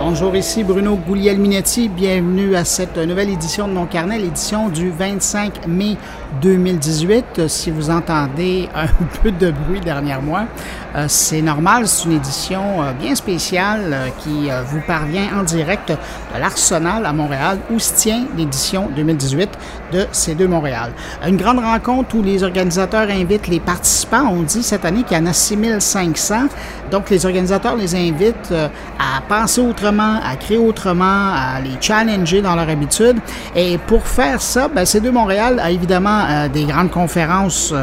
Bonjour, ici Bruno Guglielminetti. Bienvenue à cette nouvelle édition de mon carnet, l'édition du 25 mai 2018. Si vous entendez un peu de bruit derrière moi, euh, c'est normal, c'est une édition euh, bien spéciale euh, qui vous parvient en direct de l'Arsenal à Montréal où se tient l'édition 2018 de C2 Montréal. Une grande rencontre où les organisateurs invitent les participants. On dit cette année qu'il y en a 6500. Donc les organisateurs les invitent à penser autrement, à créer autrement, à les challenger dans leur habitude. Et pour faire ça, ben, C2 Montréal a évidemment des grandes conférences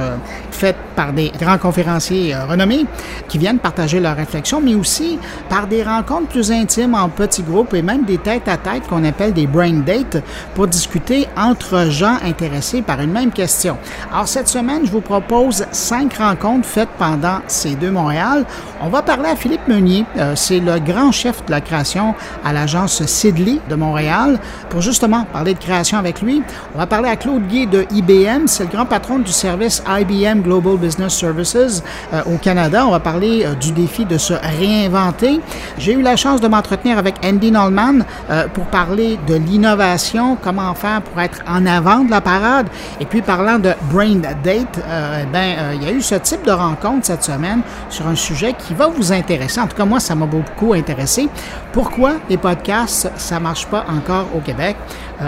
faites par des grands conférenciers renommés qui viennent partager leurs réflexions, mais aussi par des rencontres plus intimes en petits groupes et même des têtes-à-tête qu'on appelle des brain dates pour discuter entre gens intéressés par une même question. Alors cette semaine, je vous propose cinq rencontres faites pendant ces deux Montréal. On va parler à Philippe Meunier, euh, c'est le grand chef de la création à l'agence Sidley de Montréal, pour justement parler de création avec lui. On va parler à Claude Guy de IBM, c'est le grand patron du service IBM Global Business Services euh, au Canada on va parler euh, du défi de se réinventer. J'ai eu la chance de m'entretenir avec Andy Nolman pour parler de l'innovation, comment faire pour être en avant de la parade. Et puis parlant de Brain Date, euh, ben, il y a eu ce type de rencontre cette semaine sur un sujet qui va vous intéresser. En tout cas, moi, ça m'a beaucoup intéressé. Pourquoi les podcasts, ça marche pas encore au Québec?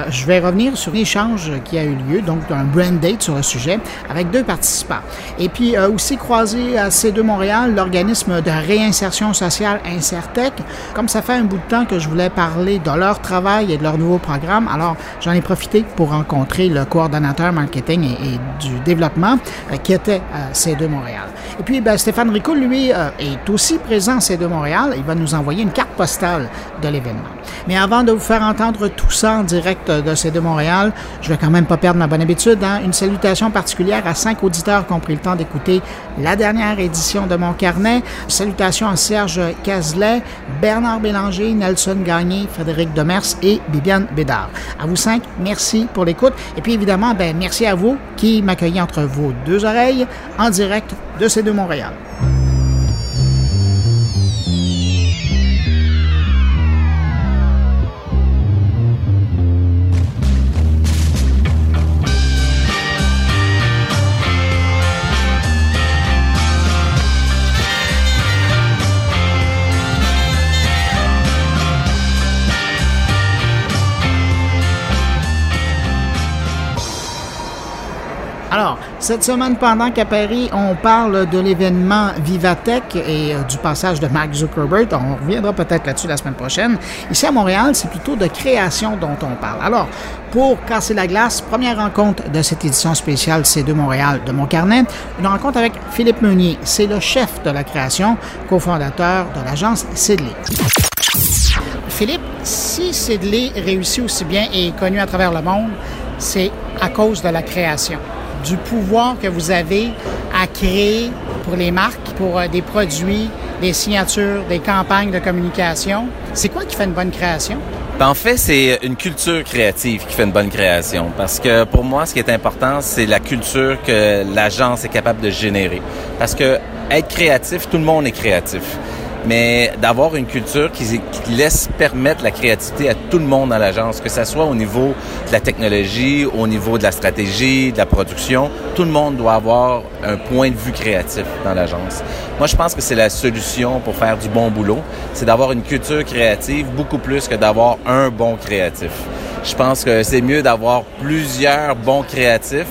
Je vais revenir sur l'échange qui a eu lieu, donc un Brain Date sur le sujet, avec deux participants. Et puis aussi croisé à C2 Montréal l'organisme de réinsertion sociale Insertec. Comme ça fait un bout de temps que je voulais parler de leur travail et de leur nouveau programme, alors j'en ai profité pour rencontrer le coordonnateur marketing et, du développement euh, qui était à C2 Montréal. Et puis ben, Stéphane Ricoul, lui, euh, est aussi présent à C2 Montréal. Il va nous envoyer une carte postale de l'événement. Mais avant de vous faire entendre tout ça en direct de C2 Montréal, je vais quand même pas perdre ma bonne habitude. Hein? Une salutation particulière à cinq auditeurs qui ont pris le temps d'écouter la dernière édition de mon carnet. Salutations à Serge Cazelet, Bernard Bélanger, Nelson Gagné, Frédéric Demers et Bibiane Bédard. À vous cinq, merci pour l'écoute. Et puis évidemment, ben, merci à vous qui m'accueillez entre vos deux oreilles en direct de deux Montréal. Alors, cette semaine, pendant qu'à Paris, on parle de l'événement Vivatech et euh, du passage de Mark Zuckerberg, on reviendra peut-être là-dessus la semaine prochaine. Ici à Montréal, c'est plutôt de création dont on parle. Alors, pour casser la glace, première rencontre de cette édition spéciale C2 Montréal de mon carnet, une rencontre avec Philippe Meunier. C'est le chef de la création, cofondateur de l'agence Sidley. Philippe, si Sidley réussit aussi bien et est connu à travers le monde, c'est à cause de la création du pouvoir que vous avez à créer pour les marques, pour euh, des produits, des signatures, des campagnes de communication. C'est quoi qui fait une bonne création? Ben, en fait, c'est une culture créative qui fait une bonne création. Parce que pour moi, ce qui est important, c'est la culture que l'agence est capable de générer. Parce que être créatif, tout le monde est créatif mais d'avoir une culture qui, laisse permettre la créativité à tout le monde dans l'agence, que ce soit au niveau de la technologie, au niveau de la stratégie, de la production, tout le monde doit avoir un point de vue créatif dans l'agence. Moi, je pense que c'est la solution pour faire du bon boulot, c'est d'avoir une culture créative beaucoup plus que d'avoir un bon créatif. Je pense que c'est mieux d'avoir plusieurs bons créatifs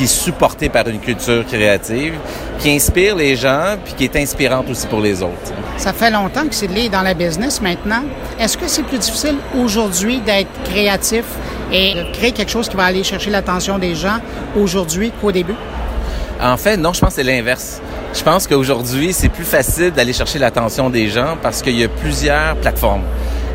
qui est supporté par une culture créative, qui inspire les gens, puis qui est inspirante aussi pour les autres. Ça fait longtemps que c'est est dans la business maintenant. Est-ce que c'est plus difficile aujourd'hui d'être créatif et de créer quelque chose qui va aller chercher l'attention des gens aujourd'hui qu'au début? En fait, non, je pense que c'est l'inverse. Je pense qu'aujourd'hui, c'est plus facile d'aller chercher l'attention des gens parce qu'il y a plusieurs plateformes.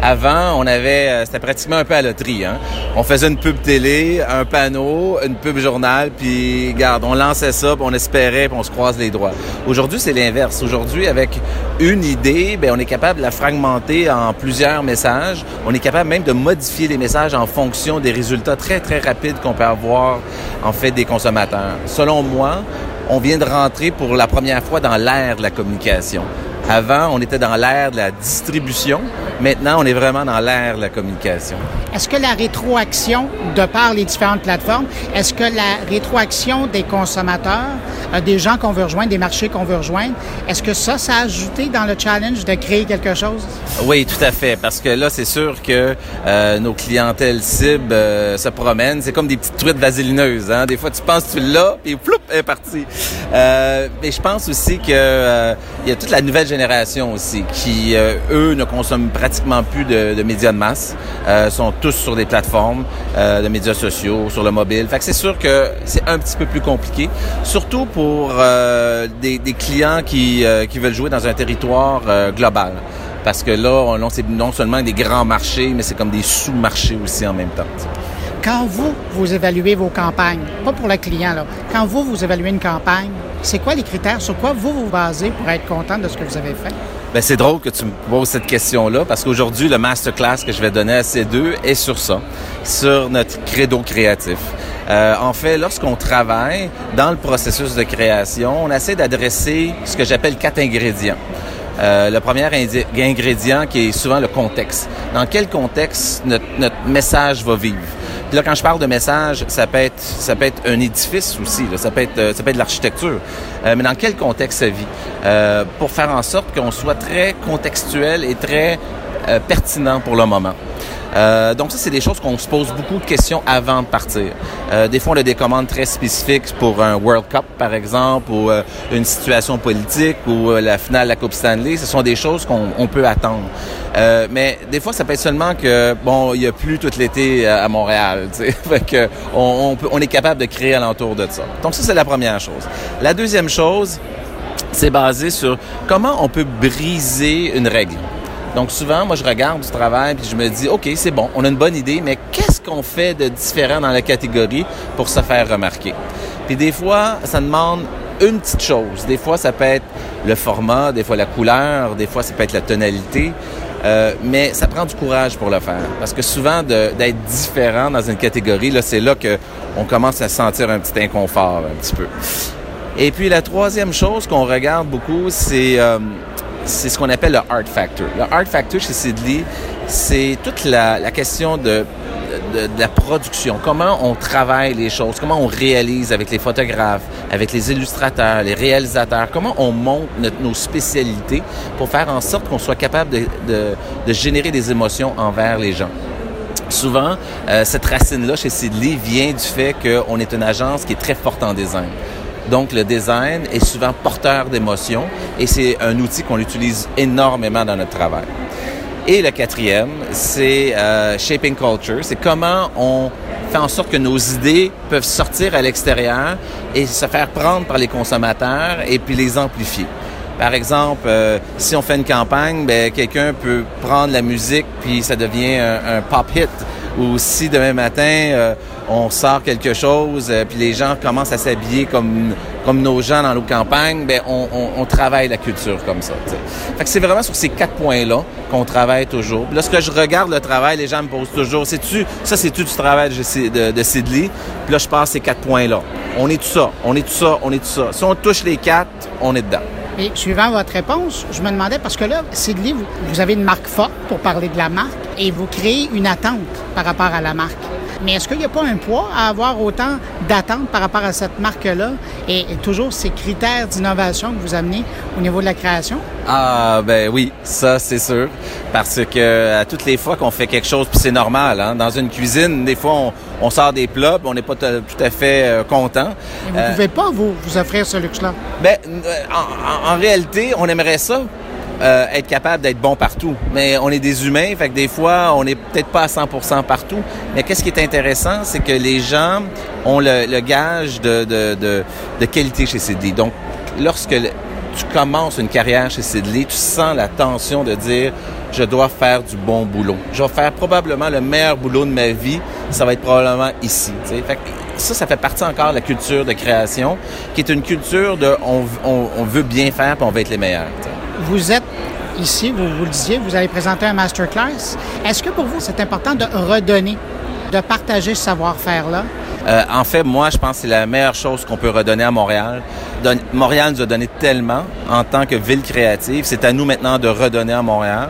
Avant, on avait, euh, c'était pratiquement un peu à loterie. Hein? On faisait une pub télé, un panneau, une pub journal, puis garde, on lançait ça, puis on espérait, puis on se croise les droits. Aujourd'hui, c'est l'inverse. Aujourd'hui, avec une idée, ben on est capable de la fragmenter en plusieurs messages. On est capable même de modifier les messages en fonction des résultats très très rapides qu'on peut avoir en fait des consommateurs. Selon moi, on vient de rentrer pour la première fois dans l'ère de la communication Avant, on était dans l'ère de la distribution. Maintenant, on est vraiment dans l'ère de la communication. Est-ce que la rétroaction, de par les différentes plateformes, est-ce que la rétroaction des consommateurs, euh, des gens qu'on veut rejoindre, des marchés qu'on veut rejoindre, est-ce que ça, ça a ajouté dans le challenge de créer quelque chose? Oui, tout à fait. Parce que là, c'est sûr que euh, nos clientèles cibles euh, se promènent. C'est comme des petites truites vaselineuses. Hein? Des fois, tu penses que tu l'as, puis floup, est partie. Euh, mais je pense aussi que euh, il y a toute la nouvelle génération aussi qui, euh, eux, ne consomment pratiquement plus de, de médias de masse. sont tous sur des plateformes de médias sociaux, sur le mobile. Fait que c'est sûr que c'est un petit peu plus compliqué, surtout pour des, des, clients qui, qui veulent jouer dans un territoire global parce que là, on, c'est non seulement des grands marchés, mais c'est comme des sous-marchés aussi en même temps. Quand vous, vous évaluez vos campagnes, pas pour le client, là, quand vous, vous évaluez une campagne, c'est quoi les critères? Sur quoi vous vous basez pour être content de ce que vous avez fait? Bien, c'est drôle que tu me poses cette question-là parce qu'aujourd'hui, le masterclass que je vais donner à ces deux est sur ça, sur notre credo créatif. Euh, en fait, lorsqu'on travaille dans le processus de création, on essaie d'adresser ce que j'appelle quatre ingrédients. Euh, le premier ingrédient qui est souvent le contexte. Dans quel contexte notre, notre message va vivre? Là, quand je parle de message, ça peut être, un édifice aussi. Là. Ça peut être, euh, ça peut être de l'architecture. Euh, mais dans quel contexte ça vit euh, Pour faire en sorte qu'on soit très contextuel et très euh, pertinent pour le moment. Euh, donc ça, c'est des choses qu'on se pose beaucoup de questions avant de partir. Euh, des fois, on a des commandes très spécifiques pour un World Cup, par exemple, ou une situation politique, ou la finale de la Coupe Stanley. Ce sont des choses qu'on peut attendre. mais des fois, ça peut être seulement que, bon, il n'y a plus tout l'été à Montréal. fait que on, on est capable de créer alentour de ça. Donc ça, c'est la première chose. La deuxième chose, c'est basé sur comment on peut briser une règle. Donc souvent, moi, je regarde du travail puis je me dis, OK, c'est bon, on a une bonne idée, mais qu'est-ce qu'on fait de différent dans la catégorie pour se faire remarquer? Puis des fois, ça demande une petite chose. Des fois, ça peut être le format, des fois la couleur, des fois, ça peut être la tonalité. Euh, mais ça prend du courage pour le faire. Parce que souvent, d'être différent dans une catégorie, là, c'est là qu'on commence à sentir un petit inconfort, un petit peu. Et puis, la troisième chose qu'on regarde beaucoup, c'est... Euh, c'est ce qu'on appelle le art factor. Le art factor chez Sidley, c'est toute la, la question de, de, de, la production, comment on travaille les choses, comment on réalise avec les photographes, avec les illustrateurs, les réalisateurs, comment on monte nos spécialités pour faire en sorte qu'on soit capable de, de, de générer des émotions envers les gens? Souvent, euh, cette racine-là chez Sidley vient du fait qu'on est une agence qui est très forte en design. Donc, le design est souvent porteur d'émotions et c'est un outil qu'on utilise énormément dans notre travail. Et le quatrième, c'est euh, shaping culture. C'est comment on fait en sorte que nos idées peuvent sortir à l'extérieur et se faire prendre par les consommateurs et puis les amplifier. Par exemple, euh, si on fait une campagne, ben, quelqu'un peut prendre la musique puis ça devient un, pop hit. Ou si demain matin, euh, on sort quelque chose, euh, puis les gens commencent à s'habiller comme nos gens dans nos campagnes, ben on, on, travaille la culture comme ça. Fait que c'est vraiment sur ces quatre points-là qu'on travaille toujours. Lorsque je regarde le travail, les gens me posent toujours, c'est-tu ça, c'est-tu du travail de, de, de Sidley? Puis là, je passe ces quatre points-là. On est tout ça, on est tout ça, on est tout ça. Si on touche les quatre, on est dedans. Et suivant votre réponse, je me demandais, parce que là, Sidley, vous, vous avez une marque forte pour parler de la marque et vous créez une attente par rapport à la marque. Mais est-ce qu'il n'y a pas un poids à avoir autant d'attentes par rapport à cette marque-là et, et, toujours ces critères d'innovation que vous amenez au niveau de la création? Ah ben oui, ça c'est sûr. Parce que à toutes les fois qu'on fait quelque chose, puis c'est normal, hein, dans une cuisine, des fois on, on sort des plats, puis on n'est pas tout à fait euh, content. Et vous ne euh, pouvez pas vous, vous offrir ce luxe-là? Ben, en, en, en réalité, on aimerait ça euh, être capable d'être bon partout. Mais on est des humains, fait que des fois, on n'est peut-être pas à 100% partout. Mais qu'est-ce qui est intéressant, c'est que les gens ont le, le gage de, de, de, de, qualité chez Sidley. Donc, lorsque tu commences une carrière chez Sidley, tu sens la tension de dire je dois faire du bon boulot. Je vais faire probablement le meilleur boulot de ma vie. Ça va être probablement ici. Ça, ça fait partie encore de la culture de création, qui est une culture de on, on, on veut bien faire puis on veut être les meilleurs. T'sais vous êtes ici, vous, vous le disiez, vous allez présenter un masterclass. Est-ce que pour vous, c'est important de redonner, de partager ce savoir-faire-là? Euh, en fait, moi, je pense que c'est la meilleure chose qu'on peut redonner à Montréal. Montréal nous a donné tellement en tant que ville créative. C'est à nous maintenant de redonner à Montréal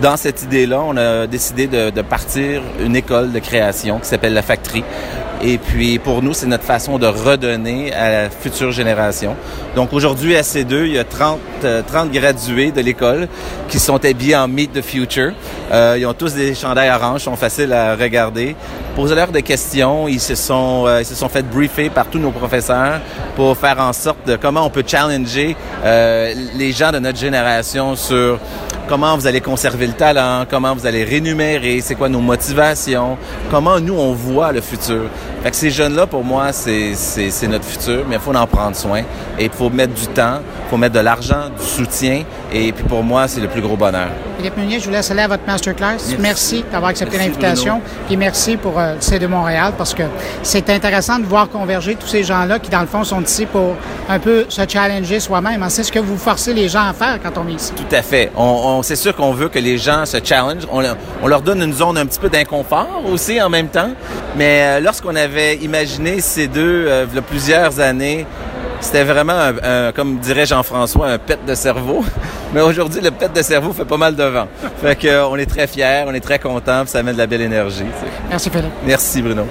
dans cette idée-là, on a décidé de, partir une école de création qui s'appelle la Factory, et puis, pour nous, c'est notre façon de redonner à la future génération. Donc, aujourd'hui, à C2, il y a 30, 30 euh, gradués de l'école qui sont habillés en Meet the Future. Euh, ils ont tous des chandails orange, sont faciles à regarder. Posez-leur des questions. Ils se sont, euh, ils se sont fait briefer par tous nos professeurs pour faire en sorte de comment on peut challenger euh, les gens de notre génération sur comment vous allez conserver le talent, comment vous allez rémunérer, c'est quoi nos motivations, comment nous on voit le futur. Fait que ces jeunes-là, pour moi, c'est, notre futur, mais il faut en prendre soin. Et il faut mettre du temps, il faut mettre de l'argent, du soutien. Et puis pour moi, c'est le plus gros bonheur. Philippe Meunier, je vous laisse aller à votre masterclass. Merci, d'avoir accepté l'invitation. Et merci pour euh, C2 Montréal parce que c'est intéressant de voir converger tous ces gens-là qui, dans le fond, sont ici pour un peu se challenger soi-même. C'est ce que vous forcez les gens à faire quand on est ici. Tout à fait. On, c'est sûr qu'on veut que les gens se challenge. On, on, leur donne une zone un petit peu d'inconfort aussi en même temps. Mais euh, lorsqu'on avait imaginé ces deux euh, il y a plusieurs années, c'était vraiment, un, comme dirait Jean-François, un pet de cerveau. Mais aujourd'hui, le pet de cerveau fait pas mal de vent. Fait qu'on euh, est très fiers, on est très contents, ça met de la belle énergie. Merci Philippe. Merci Bruno.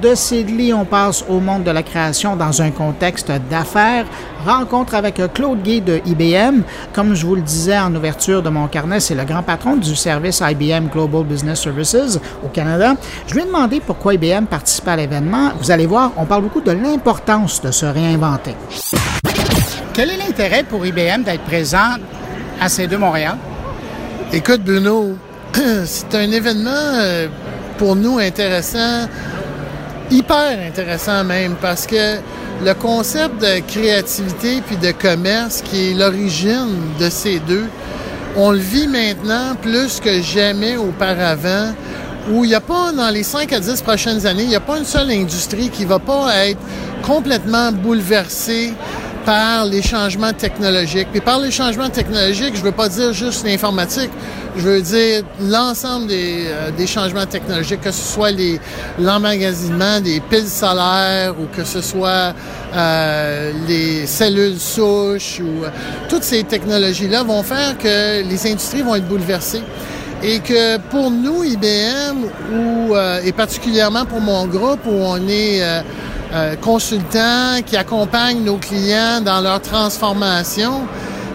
De Sidley, on passe au monde de la création dans un contexte d'affaires. Rencontre avec Claude Gay de IBM. Comme je vous le disais en ouverture de mon carnet, c'est le grand patron du service IBM Global Business Services au Canada. Je lui ai demandé pourquoi IBM participe à l'événement. Vous allez voir, on parle beaucoup de l'importance de se réinventer. Quel est l'intérêt pour IBM d'être présent à C2 Montréal? Écoute, Bruno, c'est un événement euh, pour nous intéressant hyper intéressant même parce que le concept de créativité puis de commerce qui est l'origine de ces deux, on le vit maintenant plus que jamais auparavant où il n'y a pas, dans les 5 à 10 prochaines années, il n'y a pas une seule industrie qui va pas être complètement bouleversée par les changements technologiques. Puis par les changements technologiques, je veux pas dire juste l'informatique, je veux dire l'ensemble des, euh, des, changements technologiques, que ce soit les l'emmagasinement des piles solaires ou que ce soit euh, les cellules souches ou euh, toutes ces technologies-là vont faire que les industries vont être bouleversées et que pour nous, IBM, ou, euh, et particulièrement pour mon groupe, où on est euh, euh, consultant qui accompagne nos clients dans leur transformation,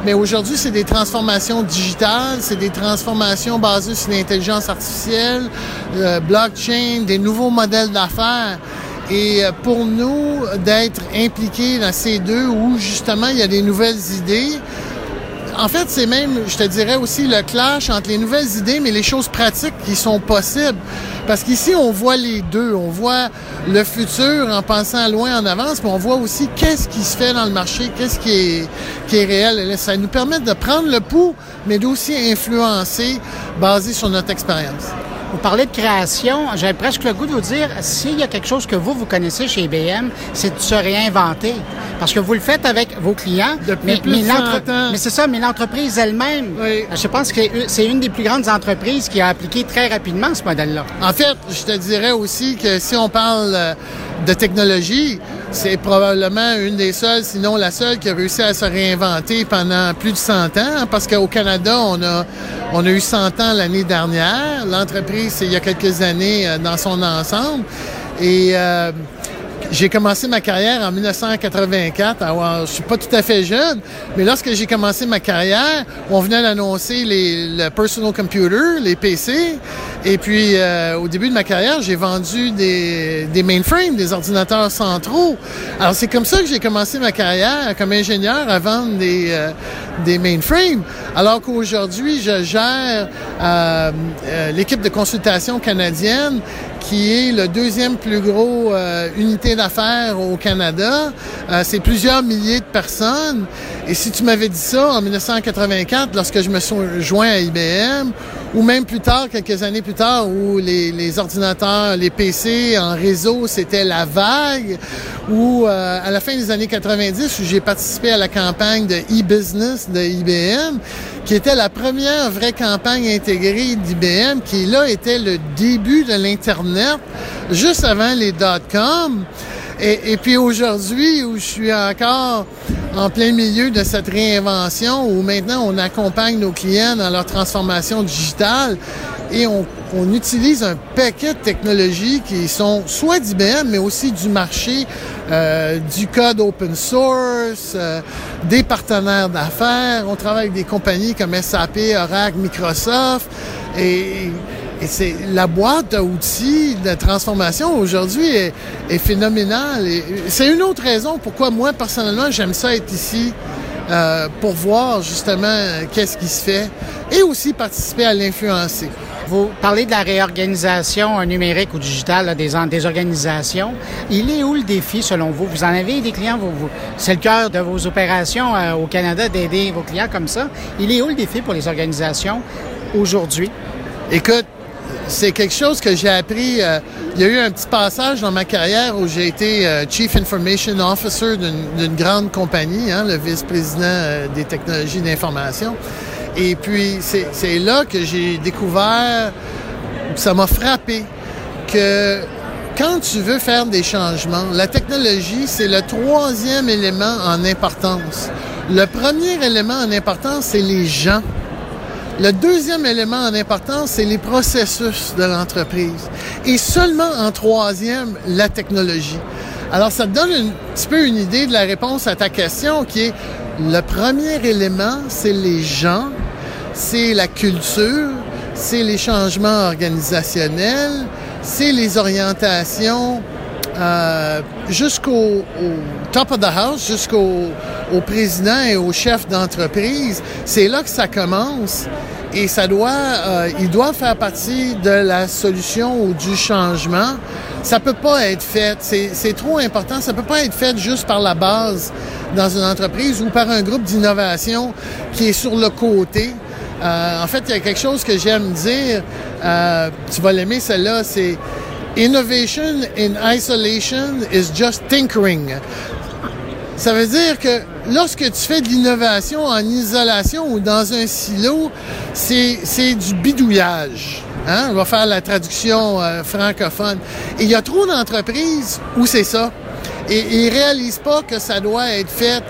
mais aujourd'hui, c'est des transformations digitales, c'est des transformations basées sur l'intelligence artificielle, le blockchain, des nouveaux modèles d'affaires. Et pour nous, d'être impliqués dans ces deux où justement il y a des nouvelles idées, en fait, c'est même, je te dirais aussi, le clash entre les nouvelles idées, mais les choses pratiques qui sont possibles. Parce qu'ici, on voit les deux. On voit le futur en pensant loin en avance, mais on voit aussi qu'est-ce qui se fait dans le marché, qu'est-ce qui est, réel. ça nous permet de prendre le pouls, mais d'aussi influencer basé sur notre expérience. Vous parlez de création. J'ai presque le goût de vous dire, s'il y a quelque chose que vous, vous connaissez chez IBM, c'est de se réinventer. Parce que vous le faites avec vos clients. Depuis mais, plus mais, mais c'est ça, mais l'entreprise elle-même, je pense que c'est une des plus grandes entreprises qui a appliqué très rapidement ce modèle-là. En fait, je te dirais aussi que si on parle euh, de technologie, c'est probablement une des seules, sinon la seule, qui a réussi à se réinventer pendant plus de 100 ans, parce qu'au Canada, on a, on a eu 100 ans l'année dernière. L'entreprise, c'est il y a quelques années euh, dans son ensemble. Et euh, j'ai commencé ma carrière en 1984. Alors, je suis pas tout à fait jeune, mais lorsque j'ai commencé ma carrière, on venait d'annoncer les le personal computer, les PC. Et puis, euh, au début de ma carrière, j'ai vendu des, des mainframes, des ordinateurs centraux. Alors, c'est comme ça que j'ai commencé ma carrière comme ingénieur à vendre des, euh, des mainframes. Alors qu'aujourd'hui, je gère euh, l'équipe de consultation canadienne qui est le deuxième plus gros euh, unité d'affaires au Canada. Euh, c'est plusieurs milliers de personnes. Et si tu m'avais dit ça en 1984, lorsque je me suis joint à IBM, ou même plus tard, quelques années plus tard, où les, les ordinateurs, les PC en réseau, c'était la vague, ou euh, à la fin des années 90, où j'ai participé à la campagne de e-business de IBM, qui était la première vraie campagne intégrée d'IBM, qui là était le début de l'Internet, juste avant les dot-com. Et, et, puis aujourd'hui, où je suis encore en plein milieu de cette réinvention, où maintenant on accompagne nos clients dans leur transformation digitale et on, on utilise un paquet de technologies qui sont soit d'IBM, mais aussi du marché, euh, du code open source, euh, des partenaires d'affaires. On travaille avec des compagnies comme SAP, Oracle, Microsoft. Et, et c'est la boîte d'outils de transformation aujourd'hui est, est, phénoménale. Et c'est une autre raison pourquoi moi personnellement j'aime ça être ici euh, pour voir justement qu'est-ce qui se fait et aussi participer à l'influencer. Vous parlez de la réorganisation numérique ou digitale là, des, des, organisations. Il est où le défi selon vous? Vous en avez des clients, vous, vous? C'est le cœur de vos opérations euh, au Canada d'aider vos clients comme ça. Il est où le défi pour les organisations aujourd'hui? Écoute, c'est quelque chose que j'ai appris. Euh, il y a eu un petit passage dans ma carrière où j'ai été euh, Chief Information Officer d'une grande compagnie, hein, le vice-président euh, des technologies d'information. Et puis, c'est là que j'ai découvert, ça m'a frappé, que quand tu veux faire des changements, la technologie, c'est le troisième élément en importance. Le premier élément en importance, c'est les gens. Le deuxième élément en importance, c'est les processus de l'entreprise. Et seulement en troisième, la technologie. Alors, ça te donne un petit peu une idée de la réponse à ta question qui est le premier élément, c'est les gens, c'est la culture, c'est les changements organisationnels, c'est les orientations euh, jusqu'au top of the house, jusqu'au au président et au chef d'entreprise. C'est là que ça commence et ça doit, euh, il doit faire partie de la solution ou du changement. Ça peut pas être fait, c'est trop important, ça peut pas être fait juste par la base dans une entreprise ou par un groupe d'innovation qui est sur le côté. Euh, en fait, il y a quelque chose que j'aime dire, euh, tu vas l'aimer celle-là, c'est Innovation in isolation is just tinkering. Ça veut dire que lorsque tu fais de l'innovation en isolation ou dans un silo, c'est du bidouillage. Hein? On va faire la traduction euh, francophone. Et il y a trop d'entreprises où c'est ça. Et, ils réalisent pas que ça doit être fait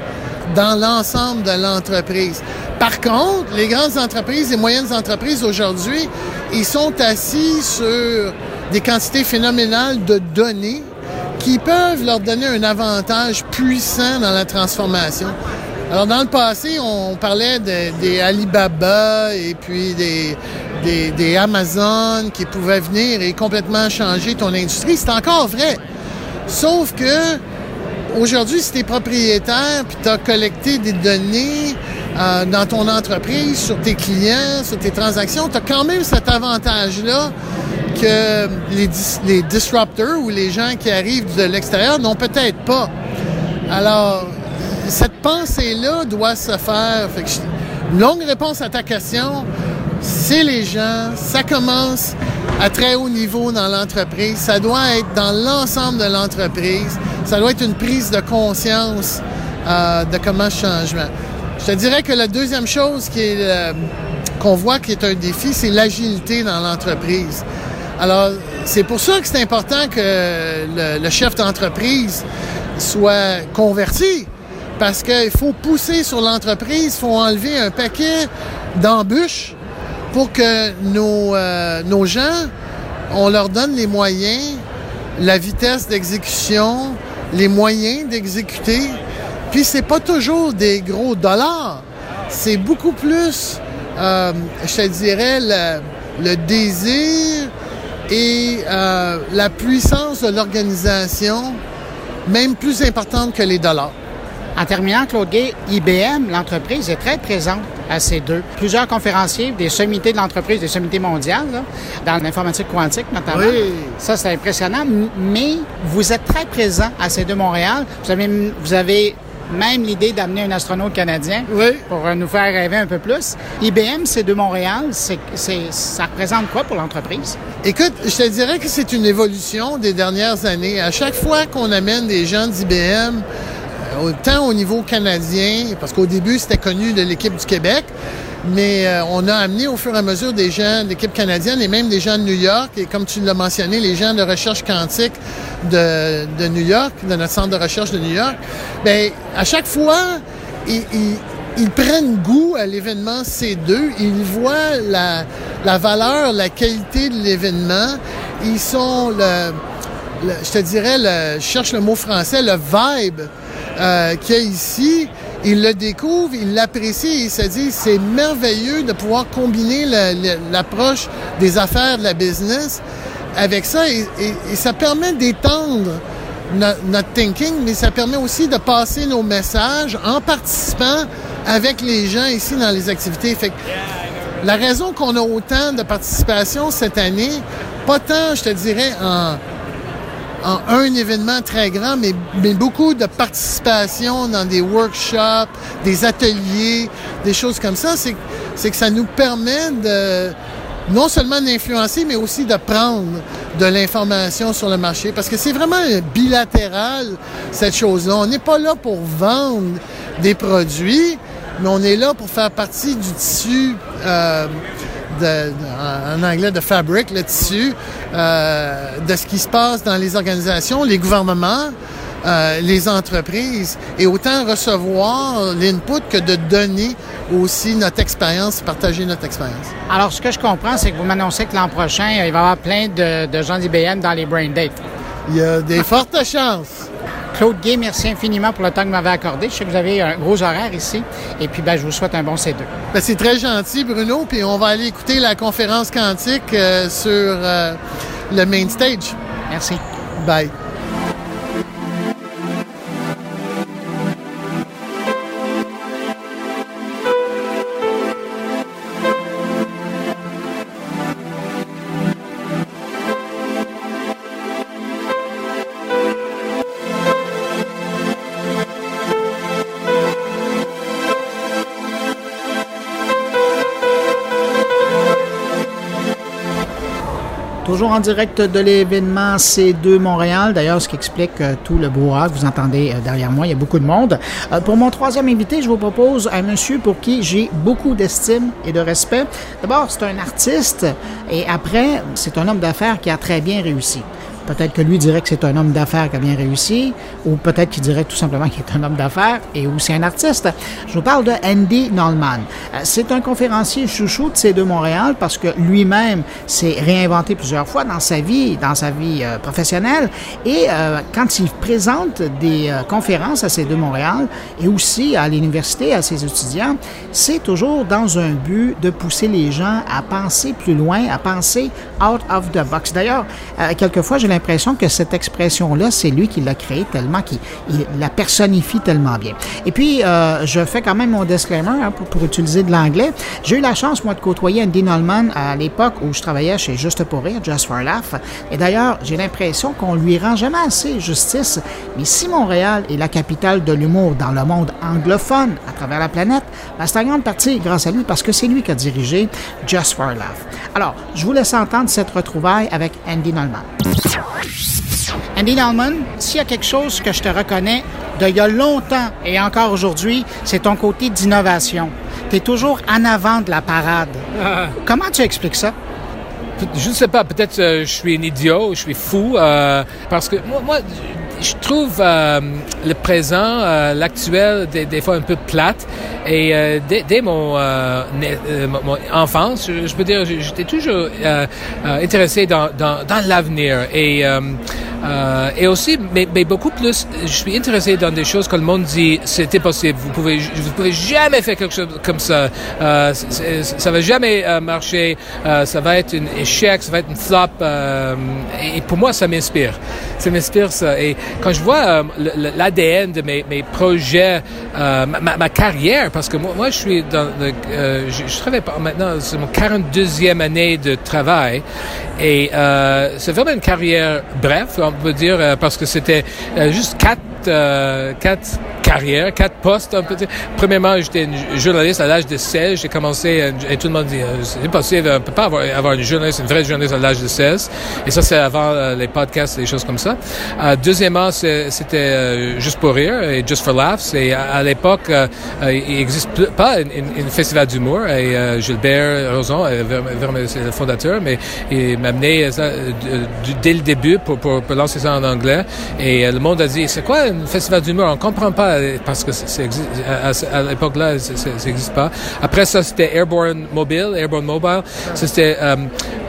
dans l'ensemble de l'entreprise. Par contre, les grandes entreprises et moyennes entreprises aujourd'hui, ils sont assis sur des quantités phénoménales de données qui peuvent leur donner un avantage puissant dans la transformation. Alors, dans le passé, on parlait de, des Alibaba et puis des, des, des, Amazon qui pouvaient venir et complètement changer ton industrie. C'est encore vrai. Sauf que aujourd'hui, si tu es propriétaire puis tu as collecté des données euh, dans ton entreprise, sur tes clients, sur tes transactions, tu as quand même cet avantage-là les, disruptors ou les gens qui arrivent de l'extérieur n'ont peut-être pas. Alors, cette pensée-là doit se faire. Fait longue réponse à ta question, c'est les gens, ça commence à très haut niveau dans l'entreprise, ça doit être dans l'ensemble de l'entreprise, ça doit être une prise de conscience euh, de comment changement. Je te dirais que la deuxième chose euh, qu'on voit qui est un défi, c'est l'agilité dans l'entreprise. Alors, c'est pour ça que c'est important que le, chef d'entreprise soit converti, parce qu'il faut pousser sur l'entreprise, il faut enlever un paquet d'embûches pour que nos, euh, nos gens, on leur donne les moyens, la vitesse d'exécution, les moyens d'exécuter. Puis c'est pas toujours des gros dollars, c'est beaucoup plus, euh, je te dirais, le, le désir, et euh, la puissance de l'organisation, même plus importante que les dollars. En terminant, Claude Gay, IBM, l'entreprise, est très présente à ces deux. Plusieurs conférenciers, des sommités de l'entreprise, des sommités mondiales, là, dans l'informatique quantique notamment. Oui. Ça, c'est impressionnant. Mais vous êtes très présent à ces deux Montréal. Vous avez, vous avez même l'idée d'amener un astronaute canadien Oui. pour euh, nous faire rêver un peu plus. IBM, c'est de Montréal. C'est, ça représente quoi pour l'entreprise? Écoute, je te dirais que c'est une évolution des dernières années. À chaque fois qu'on amène des gens d'IBM, autant au niveau canadien, parce qu'au début, c'était connu de l'équipe du Québec, mais euh, on a amené au fur et à mesure des gens de l'équipe canadienne et même des gens de New York, et comme tu l'as mentionné, les gens de recherche quantique de, de New York, de notre centre de recherche de New York. Bien, à chaque fois, ils, ils- prennent goût à l'événement C2, ils voient la, la valeur, la qualité de l'événement, ils sont le, le- je te dirais, le, je cherche le mot français, le vibe euh, qu'il a ici, ils le découvrent, ils l'apprécient et ils se disent c'est merveilleux de pouvoir combiner l'approche des affaires de la business avec ça et, ça permet d'étendre no- notre thinking, mais ça permet aussi de passer nos messages en participant avec les gens ici dans les activités. La raison qu'on a autant de participation cette année, pas tant, je te dirais, en, en un événement très grand, mais, mais beaucoup de participation dans des workshops, des ateliers, des choses comme ça, c'est que ça nous permet de non seulement d'influencer, mais aussi de prendre de l'information sur le marché. Parce que c'est vraiment bilatéral, cette chose-là. On n'est pas là pour vendre des produits, mais on est là pour faire partie du tissu euh, de, en anglais de fabric, le tissu euh, de ce qui se passe dans les organisations, les gouvernements, euh, les entreprises, et autant recevoir l'input que de donner aussi notre expérience, partager notre expérience. Alors, ce que je comprends, c'est que vous m'annoncez que l'an prochain, il va y avoir plein de, de gens d'IBM dans les Brain Dates. Il y a des fortes chances. Claude Gay, merci infiniment pour le temps que vous m'avez accordé. Je sais que vous avez un gros horaire ici. Et puis, ben, je vous souhaite un bon C2. Ben, c'est très gentil, Bruno. Puis on va aller écouter la conférence quantique euh, sur euh, le main stage. Merci. Bye. En direct de l'événement C2 Montréal. D'ailleurs, ce qui explique euh, tout le brouhaha que vous entendez euh, derrière moi. Il y a beaucoup de monde. Euh, pour mon troisième invité, je vous propose un monsieur pour qui j'ai beaucoup d'estime et de respect. D'abord, c'est un artiste et après, c'est un homme d'affaires qui a très bien réussi. Peut-être que lui dirait que c'est un homme d'affaires qui a bien réussi, ou peut-être qu'il dirait tout simplement qu'il est un homme d'affaires et aussi un artiste. Je vous parle de Andy Nolman. Euh, C'est un conférencier chouchou de C2 Montréal parce que lui-même s'est réinventé plusieurs fois dans sa vie, dans sa vie euh, professionnelle. Et euh, quand il présente des conférences à C2 Montréal et aussi à l'université, à ses étudiants, c'est toujours dans un but de pousser les gens à penser plus loin, à penser out of the box. D'ailleurs, quelquefois, j'ai l'impression que cette expression-là, c'est lui qui l'a créée tellement qu'il il la personnifie tellement bien. Et puis, euh, je fais quand même mon disclaimer hein, pour, pour utiliser de l'anglais. J'ai eu la chance, moi, de côtoyer Andy Nolman à l'époque où je travaillais chez Juste pour rire, Just for Laugh. Et d'ailleurs, j'ai l'impression qu'on lui rend jamais assez justice. Mais si Montréal est la capitale de l'humour dans le monde anglophone à travers la planète, ben, c'est en grande partie grâce à lui parce que c'est lui qui a dirigé Just for Laugh. Alors, je vous laisse entendre cette retrouvaille avec Andy Nolman. Andy Nolman, s'il y a quelque chose que je te reconnais d'il y a longtemps et encore aujourd'hui, c'est ton côté d'innovation. Tu es toujours en avant de la parade. Comment tu expliques ça? Je ne sais pas, peut-être euh, je suis un idiot, je suis fou, euh, parce que moi, moi je trouve euh, le présent, euh, l'actuel, des, fois un peu plate. Et euh, dès, mon, enfance, je, peux dire, j'étais toujours intéressé dans, l'avenir. Et aussi, mais, beaucoup plus, je suis intéressé dans des choses que le monde dit c'était possible. Vous pouvez, vous pouvez jamais faire quelque chose comme ça. Ça va jamais marcher. Ça va être un échec. Ça va être une flop. Et, pour moi, ça m'inspire. Ça m'inspire ça. Quand je vois l'ADN de mes, projets, ma, ma, carrière, parce que moi, je suis dans, le, je, je, travaille maintenant, c'est mon 42e année de travail. Et c'est vraiment une carrière bref, on peut dire, parce que c'était juste quatre euh, quatre carrières, quatre postes. Un. Premièrement, j'étais journaliste à l'âge de 16. J'ai commencé, euh, et tout le monde dit, euh, c'est impossible, on peut pas avoir, avoir une journaliste, une vraie journaliste à l'âge de 16. Et ça, c'est avant les podcasts et des choses comme ça. deuxièmement, c'était Juste pour rire et Just for Laughs. Et à, l'époque, il n'existe pas une, festival d'humour. Et Gilbert Rozon, c'est le fondateur, mais il m'a amené dès le début pour lancer ça en anglais. Et le monde a dit, c'est quoi un festival d'humour. On comprend pas parce que c'est à, à l'époque-là, ça n'existe pas. Après ça, c'était Airborne Mobile, Airborne Mobile. C'était, euh,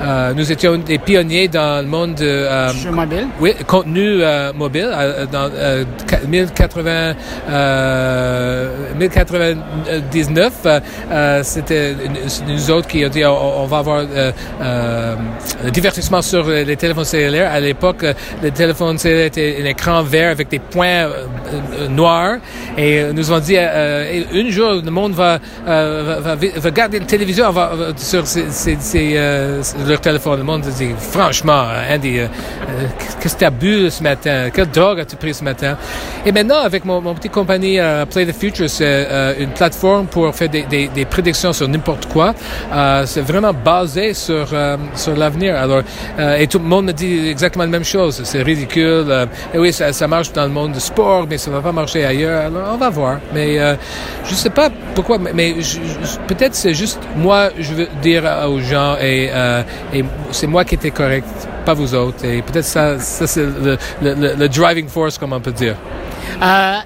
euh, nous étions des pionniers dans le monde de euh, mobile. Oui, contenu euh, mobile euh, dans 1080, 1099. c'était nous autres qui ont dit on, va avoir le divertissement sur les téléphones cellulaires. À l'époque, les téléphones cellulaires étaient un écran vert avec des points euh, euh, noir et euh, nous avons dit une jour le monde va, va, va, garder la télévision sur ses, leur téléphone. Le monde dit franchement, Andy, qu'est-ce que tu as bu ce matin? Quelle drogue as-tu pris ce matin? Et maintenant, avec mon, mon petite compagnie Play the Future, c'est une plateforme pour faire des, prédictions sur n'importe quoi. c'est vraiment basé sur, sur l'avenir. Alors, et tout le monde me dit exactement la même chose. C'est ridicule. et oui, ça, ça marche dans le monde sport, mais ça va pas marcher ailleurs. Alors, on va voir. Mais euh, je sais pas pourquoi, mais peut-être c'est juste moi, je veux dire aux gens, et, euh, et c'est moi qui étais correct, pas vous autres. Et peut-être ça, ça c'est le, driving force, comme on peut dire. Euh,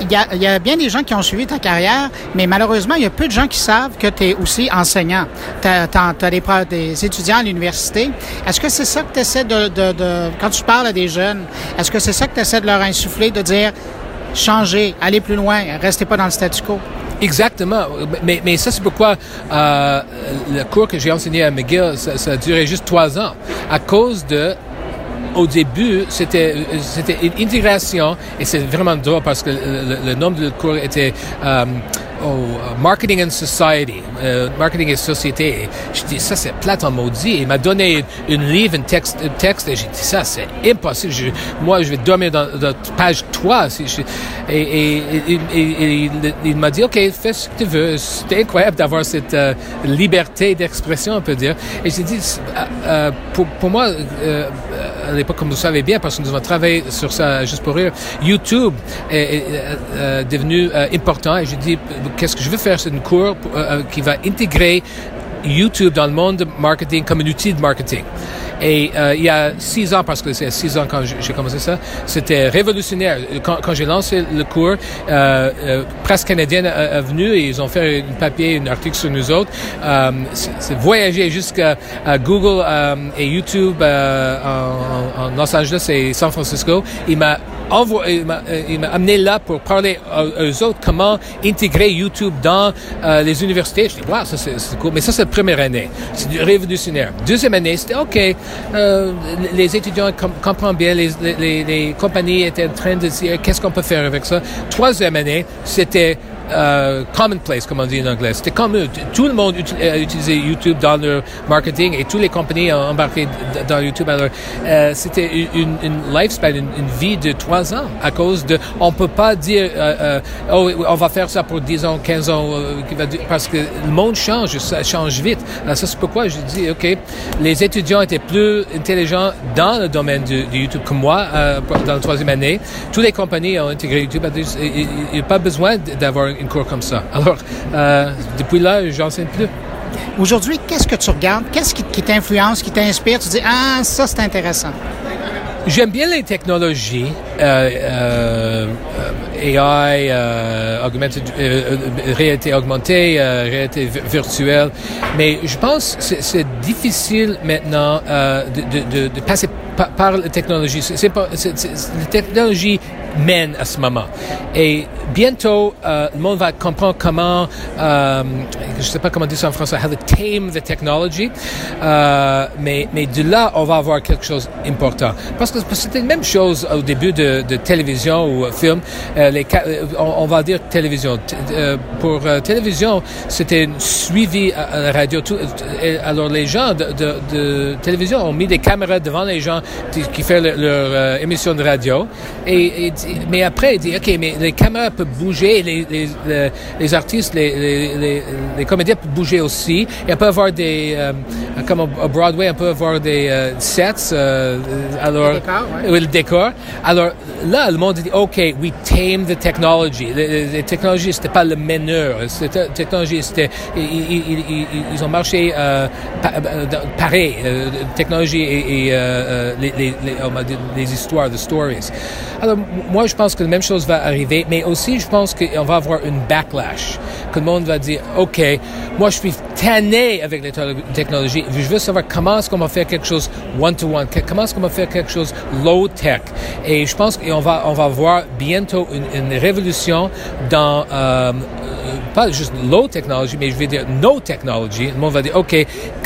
il y, a, bien des gens qui ont suivi ta carrière, mais malheureusement, il y a peu de gens qui savent que tu es aussi enseignant. Tu as, des, étudiants à l'université. Est-ce que c'est ça que tu essaies de, Quand tu parles à des jeunes, est-ce que c'est ça que tu essaies de leur insuffler, de dire changer, aller plus loin, restez pas dans le statu quo? Exactement. Mais, ça, c'est pourquoi euh, le cours que j'ai enseigné à McGill, ça a duré juste trois ans. À cause de au début, c'était c'était une intégration et c'est vraiment drôle parce que le, le nombre de cours était euh, oh, uh, marketing and society, euh, marketing et société. Je dis ça c'est plate en maudit. Il m'a donné une livre, un texte, un texte et j'ai dit ça c'est impossible. Moi je vais dormir dans, dans page 3. Si et, et, et, et, il m'a dit ok fais ce que tu veux. C'était incroyable d'avoir cette euh, liberté d'expression on peut dire. Et j'ai dit euh, euh pour, pour moi euh, à l'époque comme vous savez bien parce que nous avons travaillé sur ça juste pour rire. YouTube est, est, est devenu important et j'ai dit qu'est-ce que je veux faire, c'est une cours euh, euh, qui va intégrer YouTube dans le monde de marketing comme un outil de marketing. Et euh, il y a six ans, parce que c'est six ans quand j'ai commencé ça, c'était révolutionnaire. Quand, j'ai lancé le cours, euh, Presse canadienne est venue et ils ont fait un papier, un article sur nous autres. C'est voyager jusqu'à Google et YouTube en, en, Los Angeles et San Francisco. Il m'a envoyé, il m'a amené là pour parler aux autres comment intégrer YouTube dans les universités. Je dis, wow, ça c'est cool. Mais ça, c'est la première année. C'est révolutionnaire. Deuxième année, c'était OK. Euh, les étudiants comprennent bien, les, les, les, compagnies étaient en train de dire qu'est-ce qu'on peut faire avec ça? Troisième année, c'était euh, commonplace, comme on dit en anglais. C'était comme tout le monde a utilisé YouTube dans leur marketing et toutes les compagnies ont embarqué dans YouTube. Alors, euh, c'était une, une lifespan, une, vie de trois ans à cause de, on peut pas dire, euh, euh oh, on va faire ça pour 10 ans, 15 ans, euh, parce que le monde change, ça change vite. Alors, ça, c'est pourquoi je dis, OK, les étudiants étaient plus intelligents dans le domaine de, YouTube que moi, euh, dans la troisième année. Toutes les compagnies ont intégré YouTube. Il n'y a pas besoin d'avoir une comme ça. Alors, euh, depuis là, j'enseigne plus. Aujourd'hui, qu'est-ce que tu regardes? Qu'est-ce qui, qui t'influence, qui t'inspire? Tu dis, ah, ça, c'est intéressant. J'aime bien les technologies, euh, euh, AI, euh, augmented, euh, réalité augmentée, euh, réalité virtuelle, mais je pense que c'est difficile maintenant euh, de, de, de, passer par, par la technologie. C'est pas, la technologie mène à ce moment. Et bientôt, euh, le monde va comprendre comment, euh, je ne sais pas comment dire ça en français, how to tame the technology. Euh, mais, mais de là, on va avoir quelque chose d'important. C'était la même chose au début de, de télévision ou film. Euh, les, on, on, va dire télévision. pour télévision, c'était suivi à, la radio. Tout, alors les gens de, de, de, télévision ont mis des caméras devant les gens qui, qui font leur, leur émission de radio. Et, et mais après, il dit, OK, mais les caméras peuvent bouger, les, les, les, les artistes, les, les, comédiens peuvent bouger aussi. Et on peut avoir des, euh, comme à Broadway, on peut avoir des euh, sets, euh, alors, décor, le décor. Alors là, le monde dit, OK, we tame the technology. Les, technologies, c'était pas le meneur. C'était, technologie, c'était, ils, ont marché euh, pareil, technologie et, et les, les, les, histoires, the stories. Alors, moi, je pense que la même chose va arriver, mais aussi, je pense qu'on va avoir une backlash. Que le monde va dire, OK, moi, je suis tanné avec les technologies. Je veux savoir comment est-ce qu'on va faire quelque chose one-to-one, comment est-ce qu'on va faire quelque chose low-tech. Et je pense qu'on va, on va voir bientôt une, une révolution dans euh, pas juste low technology, mais je vais dire no technology. Le monde va dire, OK,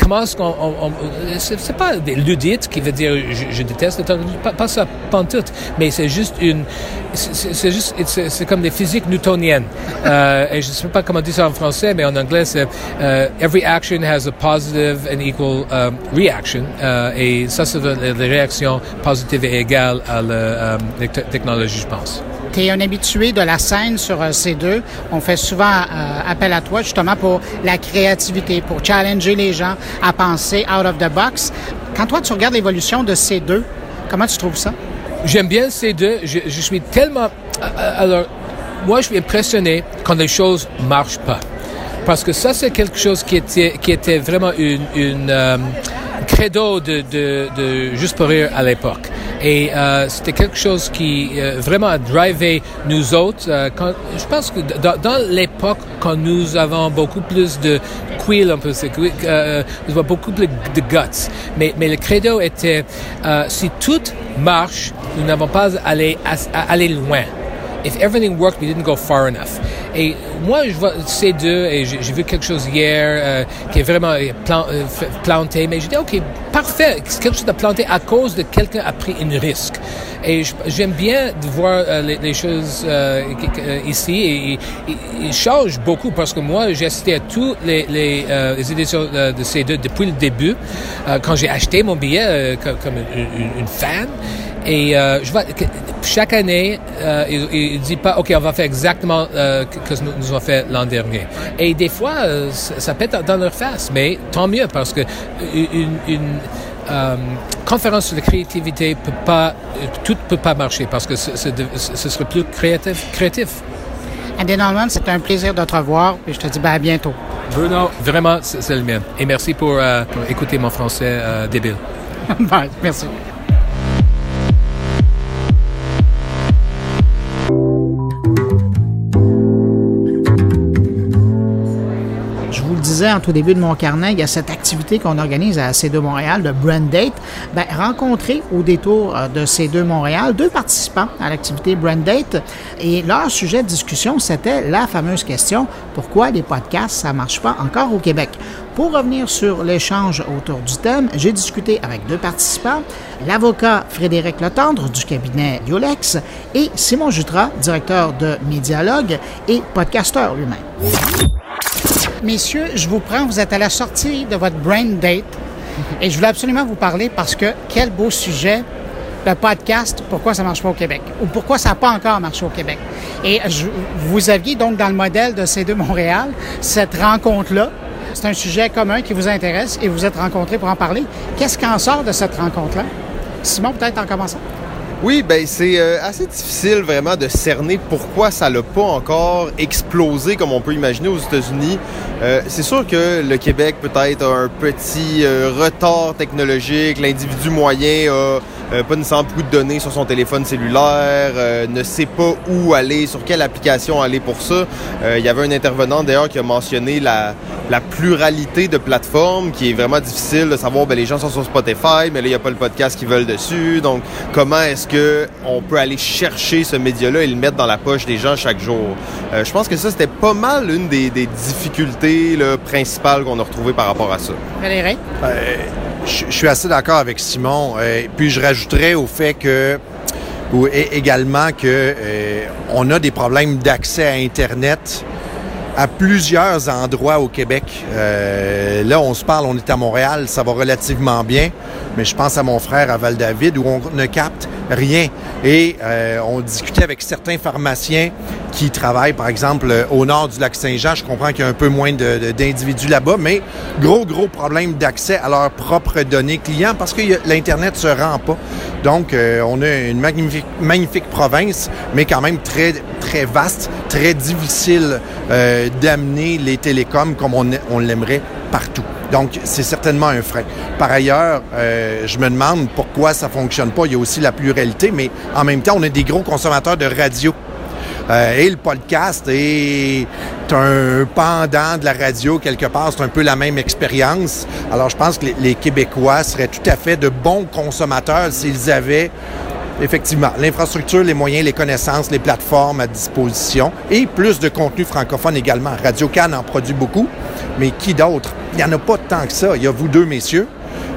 comment est-ce qu'on... c'est pas des ludites qui veut dire je, déteste la technologie, pas, pas ça, pas tout, mais c'est juste une... C'est juste... C'est comme des physiques newtoniennes. euh, et je ne sais pas comment dire ça en français, mais en anglais, c'est every action has a positive and equal um, reaction. Et ça, c'est les réactions positives et égales à la um, technologie, je pense tu es un habitué de la scène sur euh, C2. On fait souvent euh, appel à toi justement pour la créativité, pour challenger les gens à penser out of the box. Quand toi, tu regardes l'évolution de C2, comment tu trouves ça? J'aime bien C2. Je, je suis tellement... Euh, alors, moi, je suis impressionné quand les choses marchent pas. Parce que ça, c'est quelque chose qui était, qui était vraiment une, une credo de, de, de Juste pour rire à l'époque. Et euh, c'était quelque chose qui euh, vraiment a drivé nous autres. Euh, quand, je pense que dans, dans l'époque, quand nous avons beaucoup plus de quill, un peu, nous avons beaucoup plus de guts. Mais, mais le credo était, euh, si tout marche, nous n'avons pas à aller, à aller loin. If everything worked, we didn't go far enough. Et moi, je vois ces deux, et j'ai vu quelque chose hier euh, qui est vraiment plan, euh, planté, mais je dis, OK, parfait, quelque chose de planté à cause de quelqu'un a pris un risque. Et j'aime bien de voir euh, les, choses euh, ici, et, il change beaucoup, parce que moi, j'ai assisté à toutes les, les, éditions de ces deux depuis le début, quand j'ai acheté mon billet comme, une fan. Et euh, je vois que chaque année, euh, il, il dit pas, OK, on va faire exactement euh, que, que nous, nous avons fait l'an dernier. Et des fois, euh, ça pète dans leur face, mais tant mieux parce que une, une euh, conférence sur la créativité peut pas, tout peut pas marcher parce que ce, ce, ce serait plus créatif. créatif. Andy Norman, c'est un plaisir de te revoir et je te dis ben, à bientôt. Bruno, vraiment, c'est le mien. Et merci pour, pour écouter mon français débile. merci. En tout début de mon carnet, il y a cette activité qu'on organise à C2 Montréal de Brand Date. Ben, rencontrer au détour euh, de C2 Montréal deux participants à l'activité Brand Date et leur sujet de discussion, c'était la fameuse question pourquoi les podcasts, ça marche pas encore au Québec? Pour revenir sur l'échange autour du thème, j'ai discuté avec deux participants, l'avocat Frédéric Letendre du cabinet Yolex et Simon Jutras, directeur de Médialogue et podcasteur lui-même. Messieurs, je vous prends, vous êtes à la sortie de votre brain date et je voulais absolument vous parler parce que quel beau sujet le podcast Pourquoi ça marche pas au Québec? Ou pourquoi ça n'a pas encore marché au Québec? Et vous aviez donc dans le modèle de C2 Montréal cette rencontre-là. C'est un sujet commun qui vous intéresse et vous êtes rencontrés pour en parler. Qu'est-ce qu'en sort de cette rencontre-là? Simon, peut-être en commençant. Oui, ben c'est euh, assez difficile vraiment de cerner pourquoi ça l'a pas encore explosé comme on peut imaginer aux États-Unis. Euh, c'est sûr que le Québec peut-être a un petit euh, retard technologique, l'individu moyen a euh, pas nécessairement beaucoup de données sur son téléphone cellulaire, euh, ne sait pas où aller, sur quelle application aller pour ça. Euh, il y avait un intervenant d'ailleurs qui a mentionné la, la pluralité de plateformes qui est vraiment difficile de savoir, ben, les gens sont sur Spotify, mais là, il n'y a pas le podcast qu'ils veulent dessus. Donc, comment est-ce que on peut aller chercher ce média-là et le mettre dans la poche des gens chaque jour? je pense que ça, c'était pas mal une des, des difficultés là, principales qu'on a retrouvées par rapport à ça. Valérie? je, suis assez d'accord avec Simon. Euh, puis je rajouterais au fait que ou également que euh, on a des problèmes d'accès à Internet à plusieurs endroits au Québec. Euh, là, on se parle, on est à Montréal, ça va relativement bien, mais je pense à mon frère à Val-David où on ne capte rien. Et euh, on discutait avec certains pharmaciens qui travaillent, par exemple, au nord du lac Saint-Jean. Je comprends qu'il y a un peu moins d'individus là-bas, mais gros, gros problème d'accès à leurs propres données clients parce que l'Internet se rend pas. Donc, euh, on a une magnifique province, mais quand même très, très vaste, très difficile euh, d'amener les télécoms comme on, l'aimerait partout. Donc, c'est certainement un frein. Par ailleurs, euh, je me demande pourquoi ça fonctionne pas. Il y a aussi la pluralité, mais en même temps, on est des gros consommateurs de radio. Euh, et le podcast est un pendant de la radio quelque part. C'est un peu la même expérience. Alors, je pense que les Québécois seraient tout à fait de bons consommateurs s'ils avaient effectivement, l'infrastructure, les moyens, les connaissances, les plateformes à disposition et plus de contenu francophone également. Radio Cannes en produit beaucoup, mais qui d'autre? Il n'y en a pas tant que ça. Il y a vous deux, messieurs,